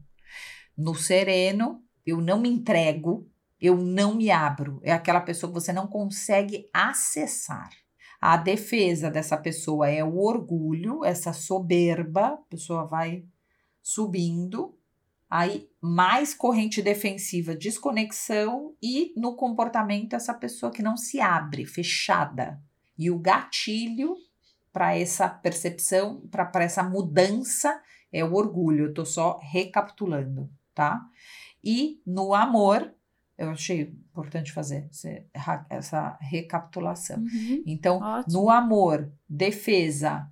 No sereno, eu não me entrego, eu não me abro. É aquela pessoa que você não consegue acessar. A defesa dessa pessoa é o orgulho, essa soberba, a pessoa vai subindo, aí mais corrente defensiva, desconexão e no comportamento essa pessoa que não se abre, fechada. E o gatilho para essa percepção, para essa mudança é o orgulho. Eu tô só recapitulando, tá? E no amor, eu achei importante fazer essa recapitulação. Uhum, então, ótimo. no amor, defesa,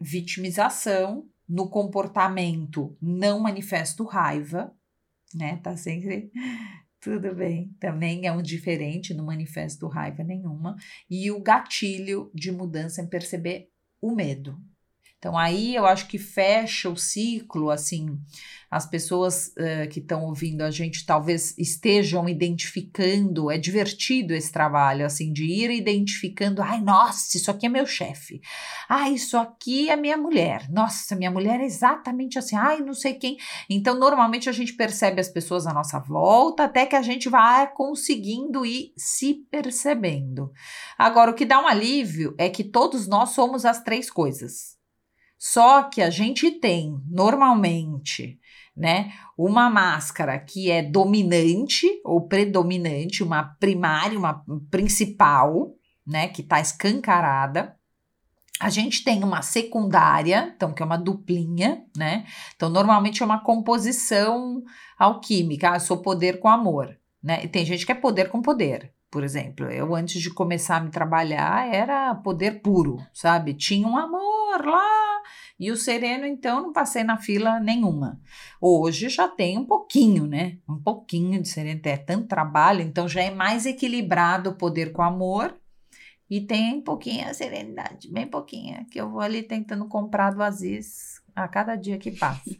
vitimização, no comportamento, não manifesto raiva, né? Tá sempre tudo bem. Também é um diferente, não manifesto raiva nenhuma. E o gatilho de mudança em perceber o medo. Então aí eu acho que fecha o ciclo, assim, as pessoas uh, que estão ouvindo a gente talvez estejam identificando, é divertido esse trabalho, assim, de ir identificando, ai, nossa, isso aqui é meu chefe, ai, isso aqui é minha mulher, nossa, minha mulher é exatamente assim, ai, não sei quem. Então, normalmente a gente percebe as pessoas à nossa volta, até que a gente vai conseguindo ir se percebendo. Agora, o que dá um alívio é que todos nós somos as três coisas. Só que a gente tem normalmente, né, uma máscara que é dominante ou predominante, uma primária, uma principal, né, que está escancarada. A gente tem uma secundária, então que é uma duplinha, né? Então normalmente é uma composição alquímica, ah, eu sou poder com amor, né? E tem gente que é poder com poder. Por exemplo, eu antes de começar a me trabalhar era poder puro, sabe? Tinha um amor lá e o sereno, então, não passei na fila nenhuma. Hoje já tem um pouquinho, né? Um pouquinho de sereno, é tanto trabalho, então já é mais equilibrado o poder com amor e tem um pouquinho a serenidade, bem pouquinho, que eu vou ali tentando comprar do Aziz a cada dia que passa.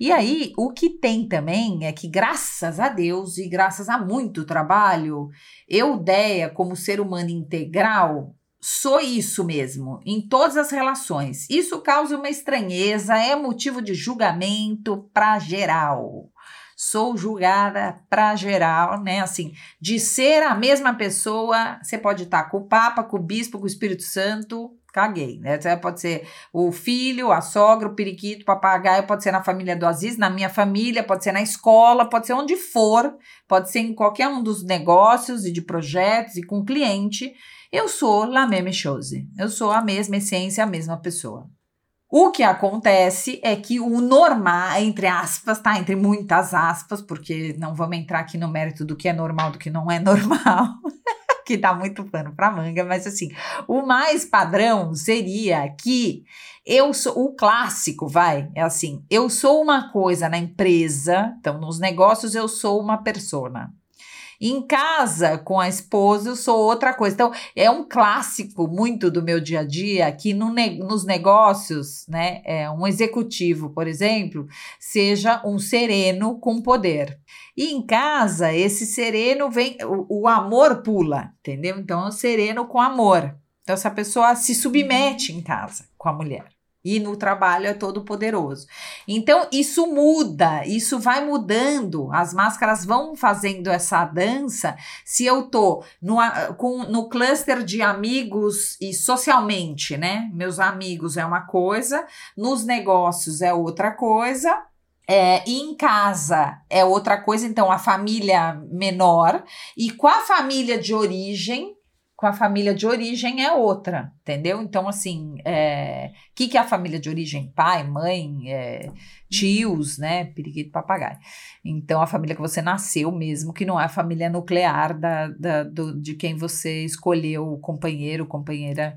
E aí, o que tem também é que, graças a Deus e graças a muito trabalho, eu, Deia, como ser humano integral, sou isso mesmo, em todas as relações. Isso causa uma estranheza, é motivo de julgamento para geral. Sou julgada para geral, né? Assim, de ser a mesma pessoa, você pode estar com o Papa, com o Bispo, com o Espírito Santo, caguei, né? Pode ser o filho, a sogra, o periquito, o papagaio, pode ser na família do Aziz, na minha família, pode ser na escola, pode ser onde for, pode ser em qualquer um dos negócios e de projetos e com cliente. Eu sou la même chose. Eu sou a mesma essência, a mesma pessoa. O que acontece é que o normal, entre aspas, tá? Entre muitas aspas, porque não vamos entrar aqui no mérito do que é normal, do que não é normal. que dá muito pano para manga, mas assim, o mais padrão seria que eu sou o clássico, vai, é assim, eu sou uma coisa na empresa, então nos negócios eu sou uma persona. Em casa, com a esposa, eu sou outra coisa. Então, é um clássico muito do meu dia a dia que no ne nos negócios, né, é, um executivo, por exemplo, seja um sereno com poder. E em casa, esse sereno vem, o, o amor pula, entendeu? Então, é um sereno com amor. Então, essa pessoa se submete em casa com a mulher e no trabalho é todo poderoso. Então isso muda, isso vai mudando, as máscaras vão fazendo essa dança. Se eu tô no, com, no cluster de amigos e socialmente, né? Meus amigos é uma coisa, nos negócios é outra coisa. É, em casa é outra coisa, então a família menor, e com a família de origem, com a família de origem é outra, entendeu? Então, assim, o é, que, que é a família de origem? Pai, mãe, é, tios, né? Periquito, papagaio. Então, a família que você nasceu mesmo, que não é a família nuclear da, da do, de quem você escolheu o companheiro, companheira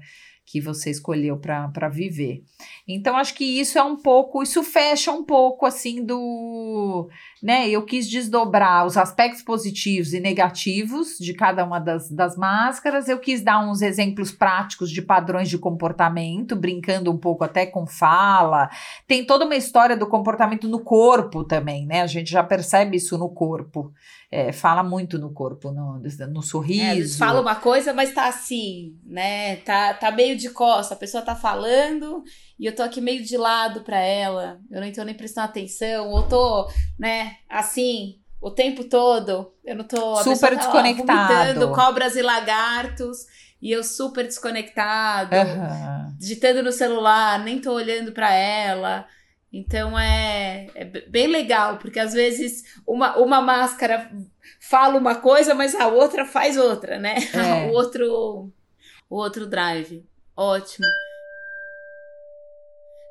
que você escolheu para viver. Então, acho que isso é um pouco, isso fecha um pouco assim do. Né, eu quis desdobrar os aspectos positivos e negativos de cada uma das, das máscaras, eu quis dar uns exemplos práticos de padrões de comportamento, brincando um pouco até com fala. Tem toda uma história do comportamento no corpo também, né? A gente já percebe isso no corpo é, fala muito no corpo, no, no sorriso. É, fala uma coisa, mas tá assim, né? Tá, tá meio de costa, a pessoa tá falando e eu tô aqui meio de lado para ela, eu não tô nem prestando atenção, ou tô, né, assim, o tempo todo, eu não tô... Super tá desconectado. Lá, cobras e lagartos e eu super desconectado, uhum. digitando no celular, nem tô olhando para ela. Então é, é, bem legal, porque às vezes uma, uma máscara fala uma coisa, mas a outra faz outra, né? É. o outro o outro drive. Ótimo.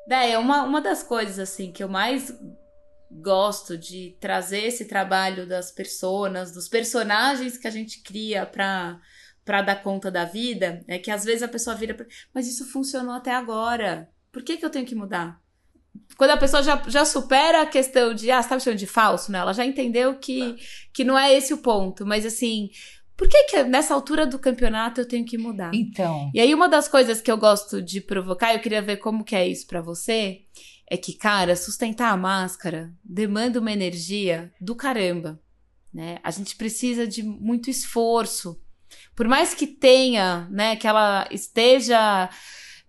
É, uma, uma das coisas assim que eu mais gosto de trazer esse trabalho das pessoas, dos personagens que a gente cria para para dar conta da vida, é que às vezes a pessoa vira, pra, mas isso funcionou até agora. Por que, que eu tenho que mudar? Quando a pessoa já, já supera a questão de, ah, você tá me chamando de falso, né? Ela já entendeu que, que não é esse o ponto. Mas assim, por que, que nessa altura do campeonato eu tenho que mudar? Então. E aí, uma das coisas que eu gosto de provocar, eu queria ver como que é isso para você, é que, cara, sustentar a máscara demanda uma energia do caramba. Né? A gente precisa de muito esforço. Por mais que tenha, né, que ela esteja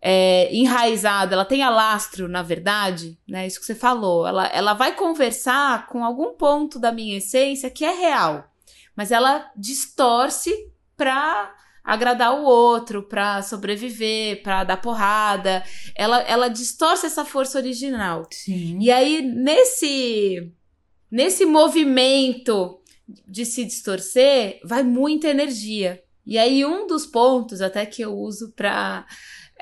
é, enraizada, ela tenha lastro, na verdade, né? Isso que você falou. Ela, ela vai conversar com algum ponto da minha essência que é real, mas ela distorce para agradar o outro, para sobreviver, para dar porrada. Ela, ela distorce essa força original. Sim. E aí, nesse, nesse movimento de se distorcer, vai muita energia. E aí, um dos pontos até que eu uso para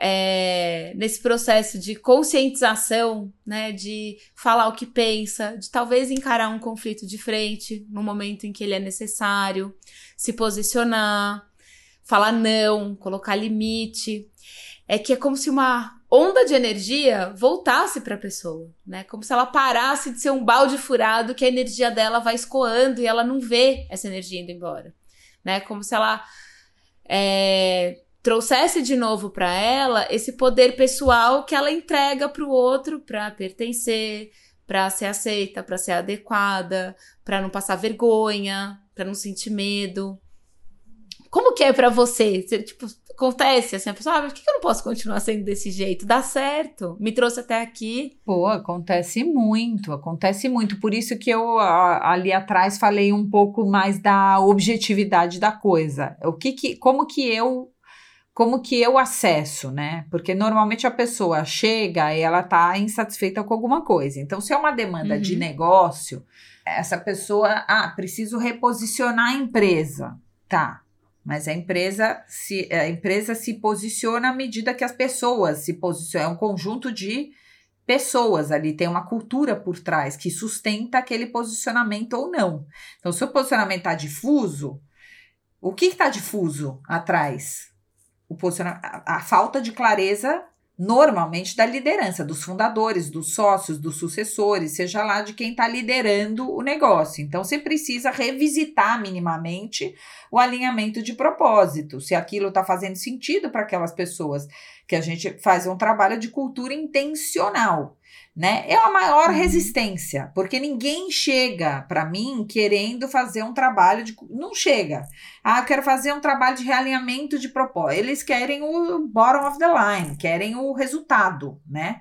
é, nesse processo de conscientização, né, de falar o que pensa, de talvez encarar um conflito de frente no momento em que ele é necessário, se posicionar, falar não, colocar limite. É que é como se uma onda de energia voltasse para a pessoa, né? Como se ela parasse de ser um balde furado que a energia dela vai escoando e ela não vê essa energia indo embora, né? Como se ela é, trouxesse de novo para ela esse poder pessoal que ela entrega para o outro para pertencer, para ser aceita, para ser adequada, para não passar vergonha, para não sentir medo. Como que é para você? você? Tipo, acontece assim, a pessoa, ah, por que eu não posso continuar sendo desse jeito? Dá certo, me trouxe até aqui. Pô, acontece muito, acontece muito. Por isso que eu ali atrás falei um pouco mais da objetividade da coisa. O que que, como que eu como que eu acesso, né? Porque normalmente a pessoa chega e ela tá insatisfeita com alguma coisa. Então, se é uma demanda uhum. de negócio, essa pessoa, ah, preciso reposicionar a empresa. Tá. Mas a empresa se a empresa se posiciona à medida que as pessoas se posicionam, é um conjunto de pessoas ali, tem uma cultura por trás que sustenta aquele posicionamento ou não. Então, se o posicionamento está difuso, o que está difuso atrás? O posicionamento, a, a falta de clareza normalmente da liderança, dos fundadores, dos sócios, dos sucessores, seja lá de quem está liderando o negócio. Então, você precisa revisitar minimamente o alinhamento de propósito, se aquilo está fazendo sentido para aquelas pessoas, que a gente faz um trabalho de cultura intencional né? É a maior uhum. resistência, porque ninguém chega para mim querendo fazer um trabalho de. Não chega. Ah, eu quero fazer um trabalho de realinhamento de propósito. Eles querem o bottom of the line, querem o resultado, né?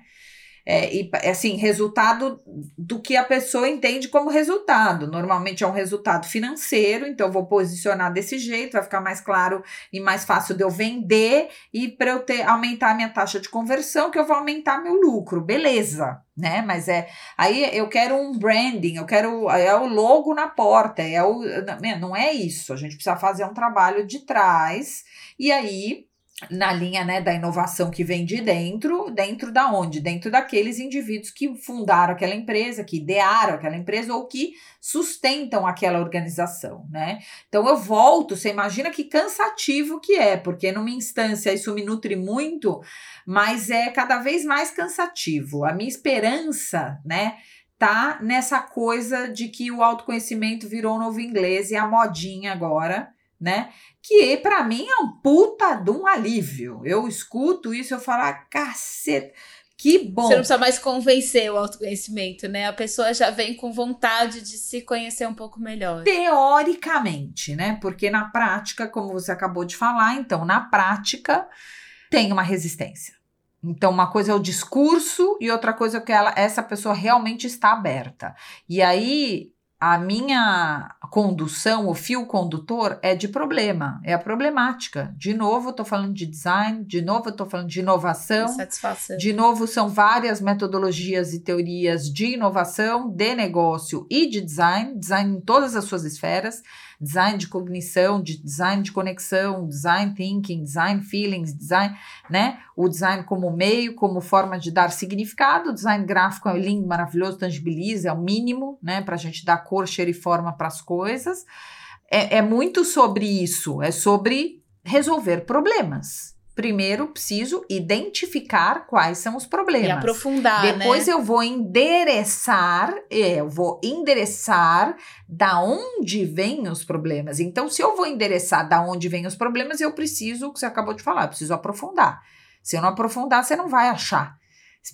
É, e assim, resultado do que a pessoa entende como resultado. Normalmente é um resultado financeiro, então vou posicionar desse jeito, vai ficar mais claro e mais fácil de eu vender e para eu ter aumentar a minha taxa de conversão, que eu vou aumentar meu lucro, beleza, né? Mas é aí eu quero um branding, eu quero é o logo na porta, é o não é isso. A gente precisa fazer um trabalho de trás e aí na linha né, da inovação que vem de dentro, dentro da onde? Dentro daqueles indivíduos que fundaram aquela empresa, que idearam aquela empresa ou que sustentam aquela organização, né? Então eu volto, você imagina que cansativo que é, porque numa instância isso me nutre muito, mas é cada vez mais cansativo. A minha esperança, né? Tá nessa coisa de que o autoconhecimento virou novo inglês e a modinha agora, né? Que para mim é um puta de um alívio. Eu escuto isso, eu falo, ah, caceta. Que bom. Você não precisa mais convencer o autoconhecimento, né? A pessoa já vem com vontade de se conhecer um pouco melhor. Teoricamente, né? Porque na prática, como você acabou de falar, então, na prática, tem uma resistência. Então, uma coisa é o discurso e outra coisa é que ela, essa pessoa realmente está aberta. E aí, a minha condução, o fio condutor é de problema, é a problemática. De novo, eu estou falando de design, de novo, eu estou falando de inovação. Satisfação. De novo, são várias metodologias e teorias de inovação, de negócio e de design, design em todas as suas esferas. Design de cognição, de design de conexão, design thinking, design feelings, design, né? O design como meio, como forma de dar significado, o design gráfico é lindo, maravilhoso, tangibiliza, é o mínimo, né? Para a gente dar cor, cheiro e forma para as coisas. É, é muito sobre isso, é sobre resolver problemas primeiro preciso identificar quais são os problemas. E aprofundar, Depois né? eu vou endereçar, é, eu vou endereçar da onde vêm os problemas. Então, se eu vou endereçar da onde vêm os problemas, eu preciso, o que você acabou de falar, eu preciso aprofundar. Se eu não aprofundar, você não vai achar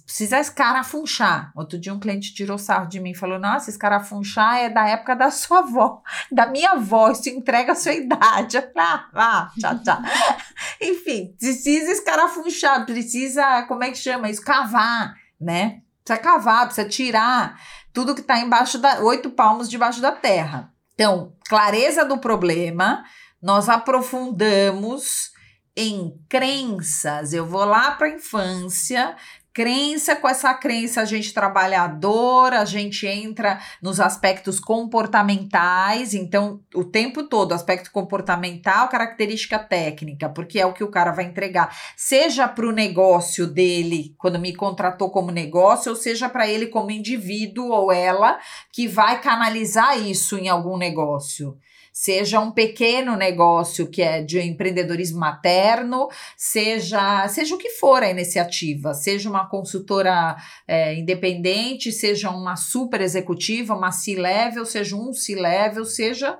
precisa escarafunchar. Outro dia um cliente tirou sarro de mim e falou: Nossa, escarafunchar é da época da sua avó, da minha avó, isso entrega a sua idade. Ah, ah, tchau, tchau. Enfim, precisa escarafunchar, precisa, como é que chama isso? Cavar, né? Precisa cavar, precisa tirar tudo que está embaixo da. oito palmos debaixo da terra. Então, clareza do problema, nós aprofundamos em crenças. Eu vou lá para a infância, crença, com essa crença a gente trabalhadora, a gente entra nos aspectos comportamentais, então o tempo todo, aspecto comportamental, característica técnica, porque é o que o cara vai entregar, seja para o negócio dele, quando me contratou como negócio, ou seja para ele como indivíduo ou ela que vai canalizar isso em algum negócio seja um pequeno negócio que é de empreendedorismo materno, seja, seja o que for a iniciativa, seja uma consultora é, independente, seja uma super executiva, uma C-level, seja um C-level, seja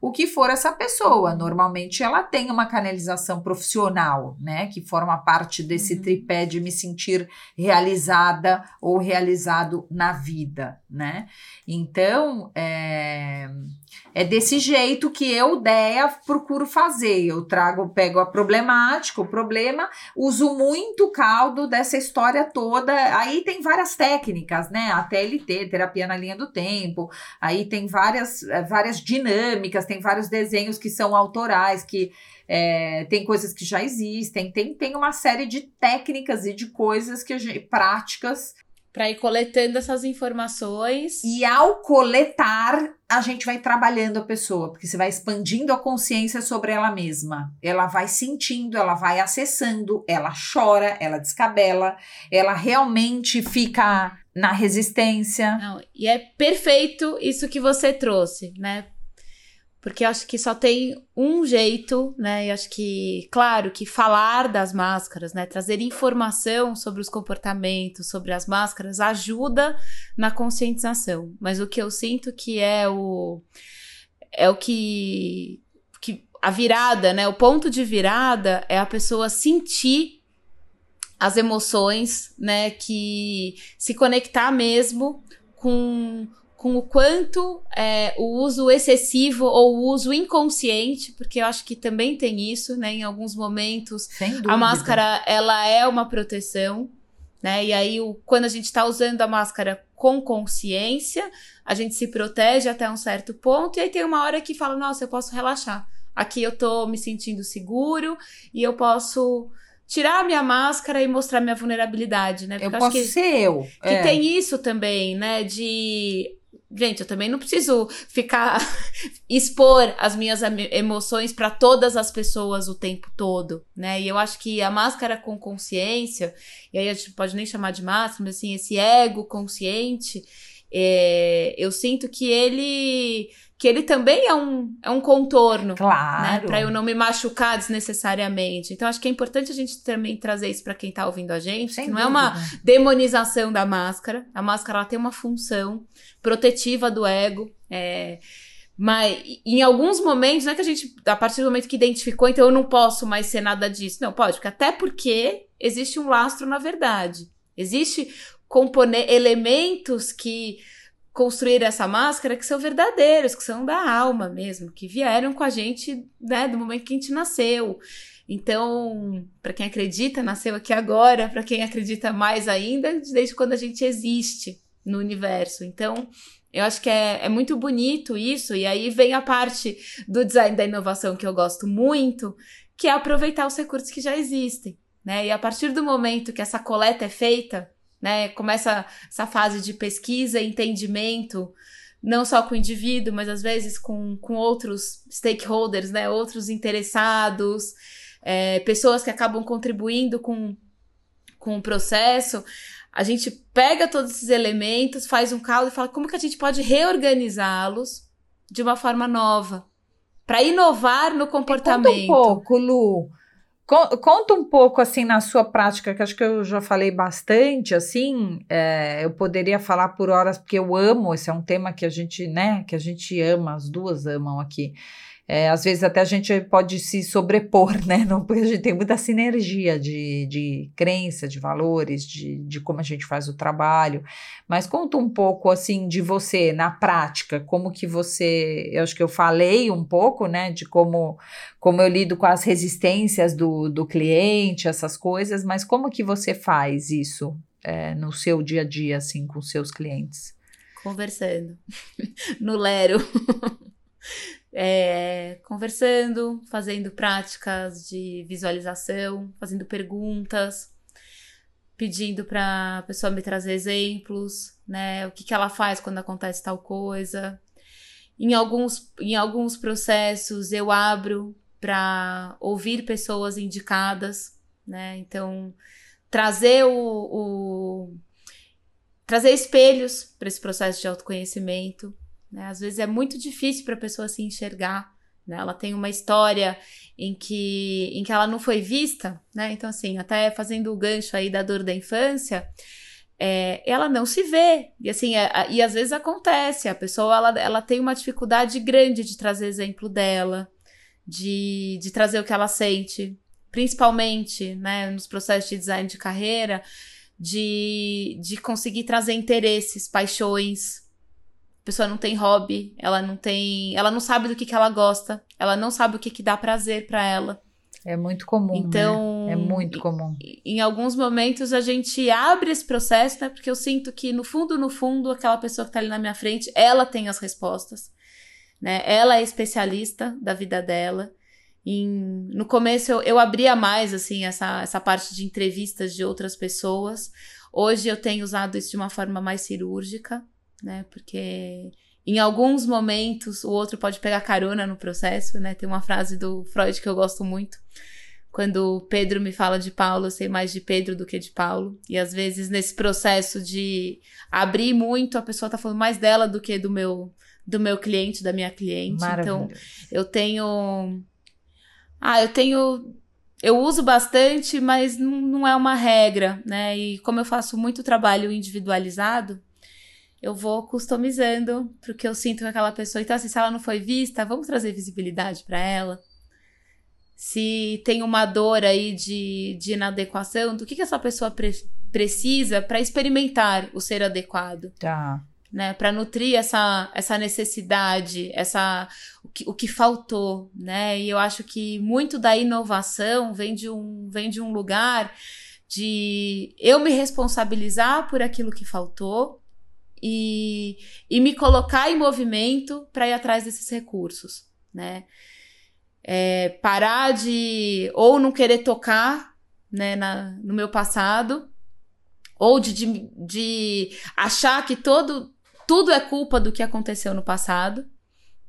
o que for essa pessoa. Normalmente ela tem uma canalização profissional, né? Que forma parte desse uhum. tripé de me sentir realizada ou realizado na vida, né? Então, é, é desse jeito que eu, Deia, procuro fazer. Eu trago, pego a problemática, o problema, uso muito caldo dessa história toda. Aí tem várias técnicas, né? A TLT, terapia na linha do tempo. Aí tem várias, eh, várias dinâmicas, tem vários desenhos que são autorais, que é, tem coisas que já existem, tem, tem uma série de técnicas e de coisas que gente, práticas para ir coletando essas informações. E ao coletar, a gente vai trabalhando a pessoa, porque você vai expandindo a consciência sobre ela mesma. Ela vai sentindo, ela vai acessando, ela chora, ela descabela, ela realmente fica na resistência. Não, e é perfeito isso que você trouxe, né? Porque eu acho que só tem um jeito, né? E acho que, claro, que falar das máscaras, né? Trazer informação sobre os comportamentos, sobre as máscaras, ajuda na conscientização. Mas o que eu sinto que é o é o que, que a virada, né? O ponto de virada é a pessoa sentir as emoções, né? Que se conectar mesmo com com o quanto é, o uso excessivo ou o uso inconsciente, porque eu acho que também tem isso, né? Em alguns momentos, a máscara ela é uma proteção, né? E aí, o, quando a gente está usando a máscara com consciência, a gente se protege até um certo ponto, e aí tem uma hora que fala, nossa, eu posso relaxar. Aqui eu tô me sentindo seguro e eu posso tirar a minha máscara e mostrar minha vulnerabilidade, né? Porque eu, eu posso que, ser eu. Que é. tem isso também, né? De Gente, eu também não preciso ficar expor as minhas emoções para todas as pessoas o tempo todo, né? E eu acho que a máscara com consciência, e aí a gente pode nem chamar de máscara, mas assim, esse ego consciente, é, eu sinto que ele que ele também é um, é um contorno. Né? Claro. Né, para eu não me machucar desnecessariamente. Então, acho que é importante a gente também trazer isso para quem tá ouvindo a gente. Sem que não é uma demonização da máscara. A máscara ela tem uma função protetiva do ego. É, mas em alguns momentos, não é que a gente, a partir do momento que identificou, então eu não posso mais ser nada disso. Não, pode, porque até porque existe um lastro na verdade. Existe elementos que construir essa máscara que são verdadeiros, que são da alma mesmo, que vieram com a gente, né, do momento que a gente nasceu. Então, para quem acredita, nasceu aqui agora, para quem acredita mais ainda, desde quando a gente existe no universo. Então, eu acho que é, é muito bonito isso, e aí vem a parte do design da inovação que eu gosto muito, que é aproveitar os recursos que já existem. Né? E a partir do momento que essa coleta é feita, né? Começa essa fase de pesquisa e entendimento não só com o indivíduo, mas às vezes com, com outros stakeholders, né? Outros interessados, é, pessoas que acabam contribuindo com, com o processo. A gente pega todos esses elementos, faz um caldo e fala como que a gente pode reorganizá-los de uma forma nova, para inovar no comportamento. conta um pouco, Lu. Conta um pouco assim na sua prática, que acho que eu já falei bastante, assim, é, eu poderia falar por horas, porque eu amo, esse é um tema que a gente, né, que a gente ama, as duas amam aqui. É, às vezes até a gente pode se sobrepor, né? Não, porque a gente tem muita sinergia de, de crença, de valores, de, de como a gente faz o trabalho. Mas conta um pouco assim de você na prática, como que você. Eu acho que eu falei um pouco, né? De como, como eu lido com as resistências do, do cliente, essas coisas, mas como que você faz isso é, no seu dia a dia, assim, com seus clientes? Conversando. no Lero é, conversando, fazendo práticas de visualização, fazendo perguntas, pedindo para a pessoa me trazer exemplos, né? O que, que ela faz quando acontece tal coisa. Em alguns, em alguns processos eu abro para ouvir pessoas indicadas, né? Então, trazer o, o trazer espelhos para esse processo de autoconhecimento. Né? Às vezes é muito difícil para a pessoa se enxergar. Né? Ela tem uma história em que, em que ela não foi vista, né? Então, assim, até fazendo o gancho aí da dor da infância, é, ela não se vê. E assim, é, e às vezes acontece, a pessoa ela, ela tem uma dificuldade grande de trazer exemplo dela, de, de trazer o que ela sente, principalmente né, nos processos de design de carreira, de, de conseguir trazer interesses, paixões, pessoa não tem hobby, ela não tem, ela não sabe do que, que ela gosta, ela não sabe o que, que dá prazer para ela. É muito comum. Né? Então, né? é muito comum. Em, em, alguns momentos a gente abre esse processo, né? Porque eu sinto que no fundo, no fundo, aquela pessoa que tá ali na minha frente, ela tem as respostas, né? Ela é especialista da vida dela. Em, no começo eu, eu abria mais assim essa, essa parte de entrevistas de outras pessoas. Hoje eu tenho usado isso de uma forma mais cirúrgica, né? Porque em alguns momentos o outro pode pegar carona no processo, né? Tem uma frase do Freud que eu gosto muito. Quando Pedro me fala de Paulo, eu sei mais de Pedro do que de Paulo. E às vezes nesse processo de abrir muito, a pessoa tá falando mais dela do que do meu do meu cliente, da minha cliente. Então, eu tenho Ah, eu tenho eu uso bastante, mas não, é uma regra, né? E como eu faço muito trabalho individualizado, eu vou customizando porque eu sinto com aquela pessoa. Então, assim, se ela não foi vista, vamos trazer visibilidade para ela. Se tem uma dor aí de, de inadequação, do que, que essa pessoa pre precisa para experimentar o ser adequado? Tá. Né, para nutrir essa, essa necessidade, essa o que, o que faltou, né? E eu acho que muito da inovação vem de um, vem de um lugar de eu me responsabilizar por aquilo que faltou, e, e me colocar em movimento para ir atrás desses recursos, né? É, parar de ou não querer tocar né, na, no meu passado, ou de, de, de achar que todo, tudo é culpa do que aconteceu no passado,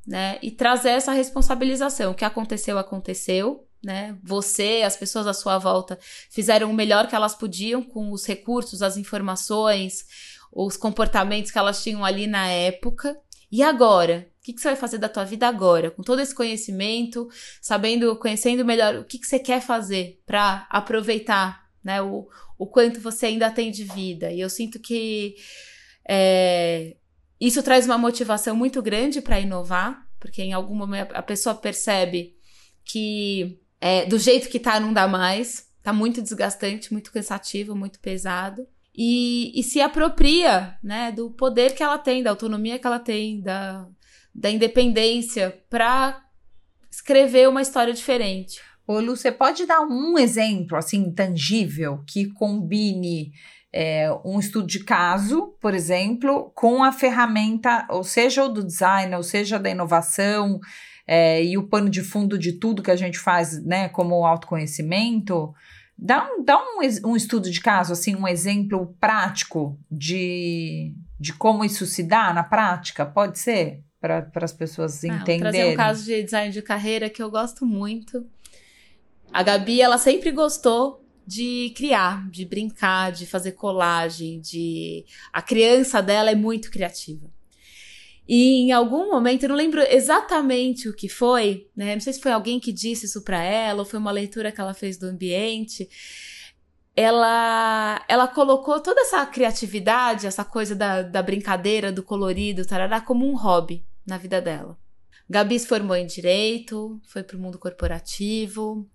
né? E trazer essa responsabilização. O que aconteceu, aconteceu, né? Você, as pessoas à sua volta fizeram o melhor que elas podiam com os recursos, as informações, os comportamentos que elas tinham ali na época. E agora? O que, que você vai fazer da tua vida agora? Com todo esse conhecimento, sabendo, conhecendo melhor o que, que você quer fazer para aproveitar né, o, o quanto você ainda tem de vida. E eu sinto que é, isso traz uma motivação muito grande para inovar, porque em algum momento a pessoa percebe que é, do jeito que tá não dá mais, tá muito desgastante, muito cansativo, muito pesado e, e se apropria né, do poder que ela tem, da autonomia que ela tem, da, da independência para escrever uma história diferente. Ô Lu, você pode dar um exemplo assim tangível que combine é, um estudo de caso, por exemplo, com a ferramenta, ou seja, o do design, ou seja, da inovação, é, e o pano de fundo de tudo que a gente faz, né, como autoconhecimento. Dá um, dá um, um estudo de caso, assim, um exemplo prático de, de como isso se dá na prática? Pode ser? Para as pessoas entenderem. Ah, trazer um caso de design de carreira que eu gosto muito. A Gabi, ela sempre gostou de criar, de brincar, de fazer colagem, de a criança dela é muito criativa. E em algum momento, eu não lembro exatamente o que foi, né? Não sei se foi alguém que disse isso para ela ou foi uma leitura que ela fez do ambiente. Ela, ela colocou toda essa criatividade, essa coisa da, da brincadeira, do colorido, tarará, como um hobby na vida dela. Gabi se formou em direito, foi para o mundo corporativo,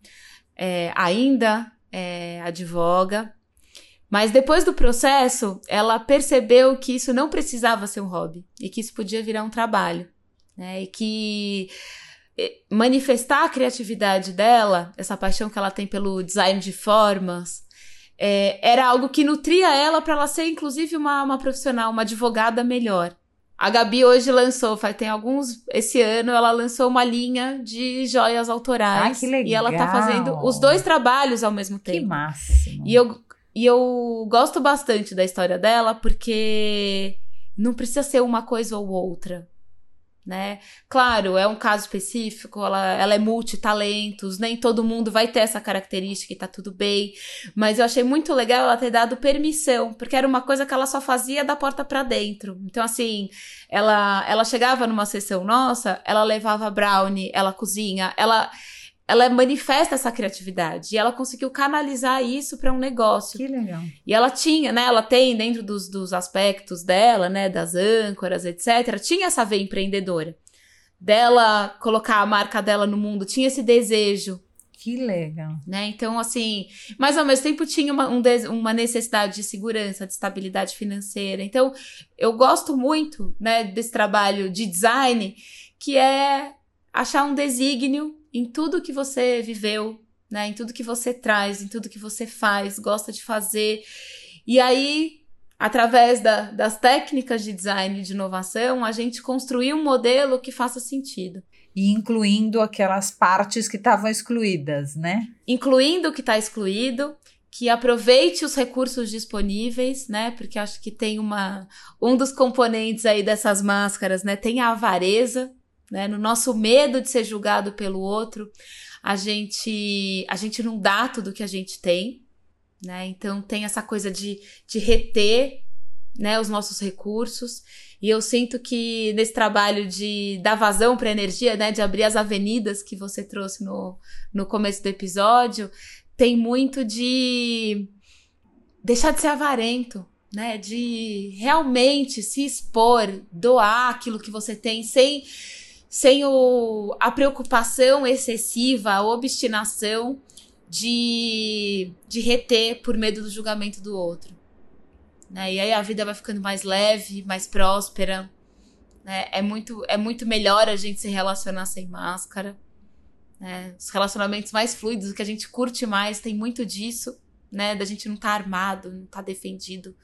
é, ainda é, advoga, mas depois do processo, ela percebeu que isso não precisava ser um hobby e que isso podia virar um trabalho, né? E que eh, manifestar a criatividade dela, essa paixão que ela tem pelo design de formas, é, era algo que nutria ela para ela ser, inclusive, uma, uma profissional, uma advogada melhor. A Gabi hoje lançou, faz, tem alguns. Esse ano ela lançou uma linha de joias autorais. Ah, que legal. E ela tá fazendo os dois trabalhos ao mesmo tempo. Que máximo. E eu, e eu gosto bastante da história dela porque não precisa ser uma coisa ou outra, né? Claro, é um caso específico, ela, ela é multitalentos, nem todo mundo vai ter essa característica e tá tudo bem. Mas eu achei muito legal ela ter dado permissão, porque era uma coisa que ela só fazia da porta para dentro. Então, assim, ela, ela chegava numa sessão nossa, ela levava brownie, ela cozinha, ela ela manifesta essa criatividade e ela conseguiu canalizar isso para um negócio. Que legal. E ela tinha, né? Ela tem dentro dos, dos aspectos dela, né? Das âncoras, etc. Tinha essa veia empreendedora. Dela colocar a marca dela no mundo, tinha esse desejo. Que legal. Né? Então, assim, mas ao mesmo tempo tinha uma, um uma necessidade de segurança, de estabilidade financeira. Então, eu gosto muito, né, desse trabalho de design, que é achar um desígnio em tudo que você viveu, né? Em tudo que você traz, em tudo que você faz, gosta de fazer. E aí, através da, das técnicas de design e de inovação, a gente construir um modelo que faça sentido. E incluindo aquelas partes que estavam excluídas, né? Incluindo o que está excluído, que aproveite os recursos disponíveis, né? Porque acho que tem uma um dos componentes aí dessas máscaras, né? Tem a avareza, né? No nosso medo de ser julgado pelo outro, a gente a gente não dá tudo que a gente tem, né? Então tem essa coisa de, de reter, né, os nossos recursos. E eu sinto que nesse trabalho de dar vazão para energia, né, de abrir as avenidas que você trouxe no, no começo do episódio, tem muito de deixar de ser avarento, né, de realmente se expor, doar aquilo que você tem sem sem o, a preocupação excessiva, a obstinação de, de reter por medo do julgamento do outro. Né? E aí a vida vai ficando mais leve, mais próspera. Né? É, muito, é muito melhor a gente se relacionar sem máscara. Né? Os relacionamentos mais fluidos, o que a gente curte mais, tem muito disso, né? Da gente não estar tá armado, não estar tá defendido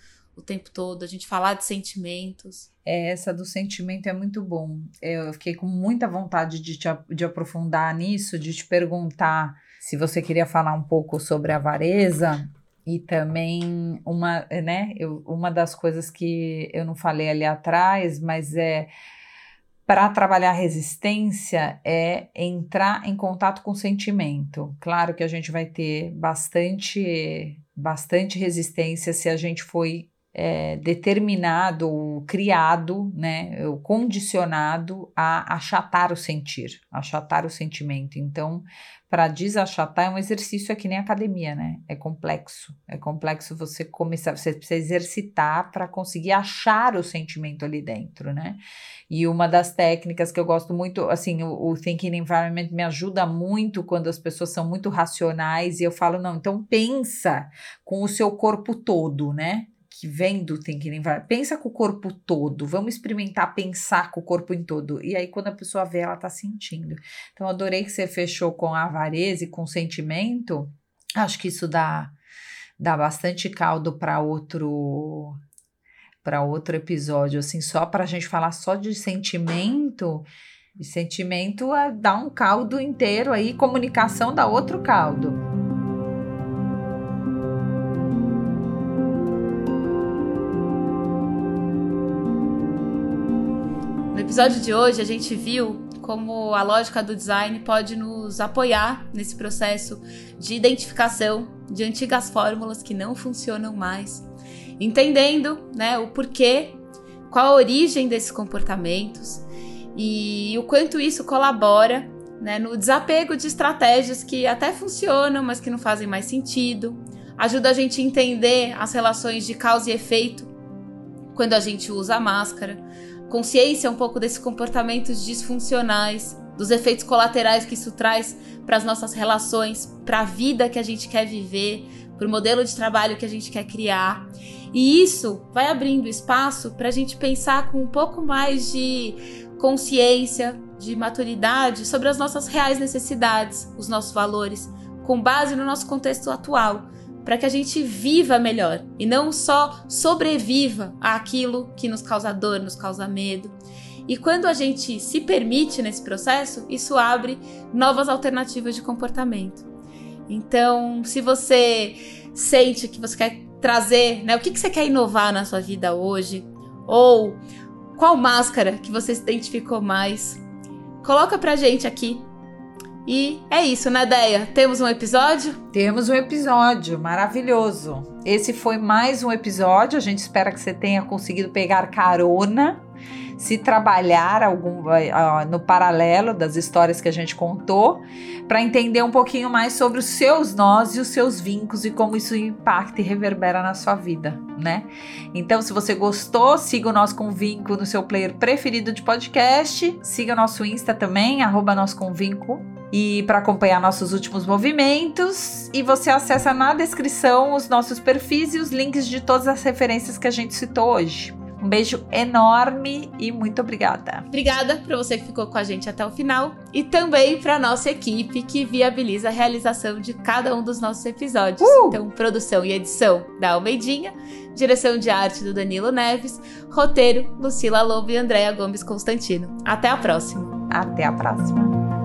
o tempo todo, a gente falar de sentimentos. É, essa do sentimento é muito bom. Eu fiquei com muita vontade de, te, de aprofundar nisso, de te perguntar se você queria falar um pouco sobre a avareza e também uma, né, eu, uma das coisas que eu não falei ali atrás, mas é para trabalhar resistência é entrar em contato com o sentimento. Claro que a gente vai ter bastante bastante resistência se a gente foi é, determinado, criado, né, condicionado a achatar o sentir, achatar o sentimento. Então, para desachatar é um exercício aqui nem academia, né? É complexo. É complexo você começar, você precisa exercitar para conseguir achar o sentimento ali dentro, né? E uma das técnicas que eu gosto muito, assim, o, o Thinking Environment me ajuda muito quando as pessoas são muito racionais e eu falo, não, então pensa com o seu corpo todo, né? Que vem do Thinking pensa com o corpo todo, vamos experimentar pensar com o corpo em todo. E aí, quando a pessoa vê, ela tá sentindo. Então, adorei que você fechou com a avareza e com sentimento. Acho que isso dá, dá bastante caldo para outro para outro episódio, assim, só para a gente falar só de sentimento. E sentimento é dar um caldo inteiro aí, comunicação dá outro caldo. Episódio de hoje, a gente viu como a lógica do design pode nos apoiar nesse processo de identificação de antigas fórmulas que não funcionam mais, entendendo né, o porquê, qual a origem desses comportamentos e o quanto isso colabora né, no desapego de estratégias que até funcionam, mas que não fazem mais sentido. Ajuda a gente a entender as relações de causa e efeito quando a gente usa a máscara. Consciência um pouco desses comportamentos disfuncionais, dos efeitos colaterais que isso traz para as nossas relações, para a vida que a gente quer viver, para o modelo de trabalho que a gente quer criar. E isso vai abrindo espaço para a gente pensar com um pouco mais de consciência, de maturidade sobre as nossas reais necessidades, os nossos valores, com base no nosso contexto atual, para que a gente viva melhor e não só sobreviva àquilo que nos causa dor, nos causa medo. E quando a gente se permite nesse processo, isso abre novas alternativas de comportamento. Então, se você sente que você quer trazer, né, o que, que você quer inovar na sua vida hoje, ou qual máscara que você se identificou mais, Coloca pra gente aqui. E é isso, né, Deia? Temos um episódio? Temos um episódio maravilhoso. Esse foi mais um episódio. A gente espera que você tenha conseguido pegar carona se trabalhar algum uh, no paralelo das histórias que a gente contou, para entender um pouquinho mais sobre os seus nós e os seus vincos e como isso impacta e reverbera na sua vida, né? Então, se você gostou, siga o nosso Convinco no seu player preferido de podcast, siga o nosso Insta também, arroba Convinco e para acompanhar nossos últimos movimentos. E você acessa na descrição os nossos perfis e os links de todas as referências que a gente citou hoje. Um beijo enorme e muito obrigada. Obrigada para você que ficou com a gente até o final e também para nossa equipe que viabiliza a realização de cada um dos nossos episódios. Uh! Então, produção e edição da Almeidinha, direção de arte do Danilo Neves, roteiro Lucila Lobo e Andréa Gomes Constantino. Até a próxima. Até a próxima.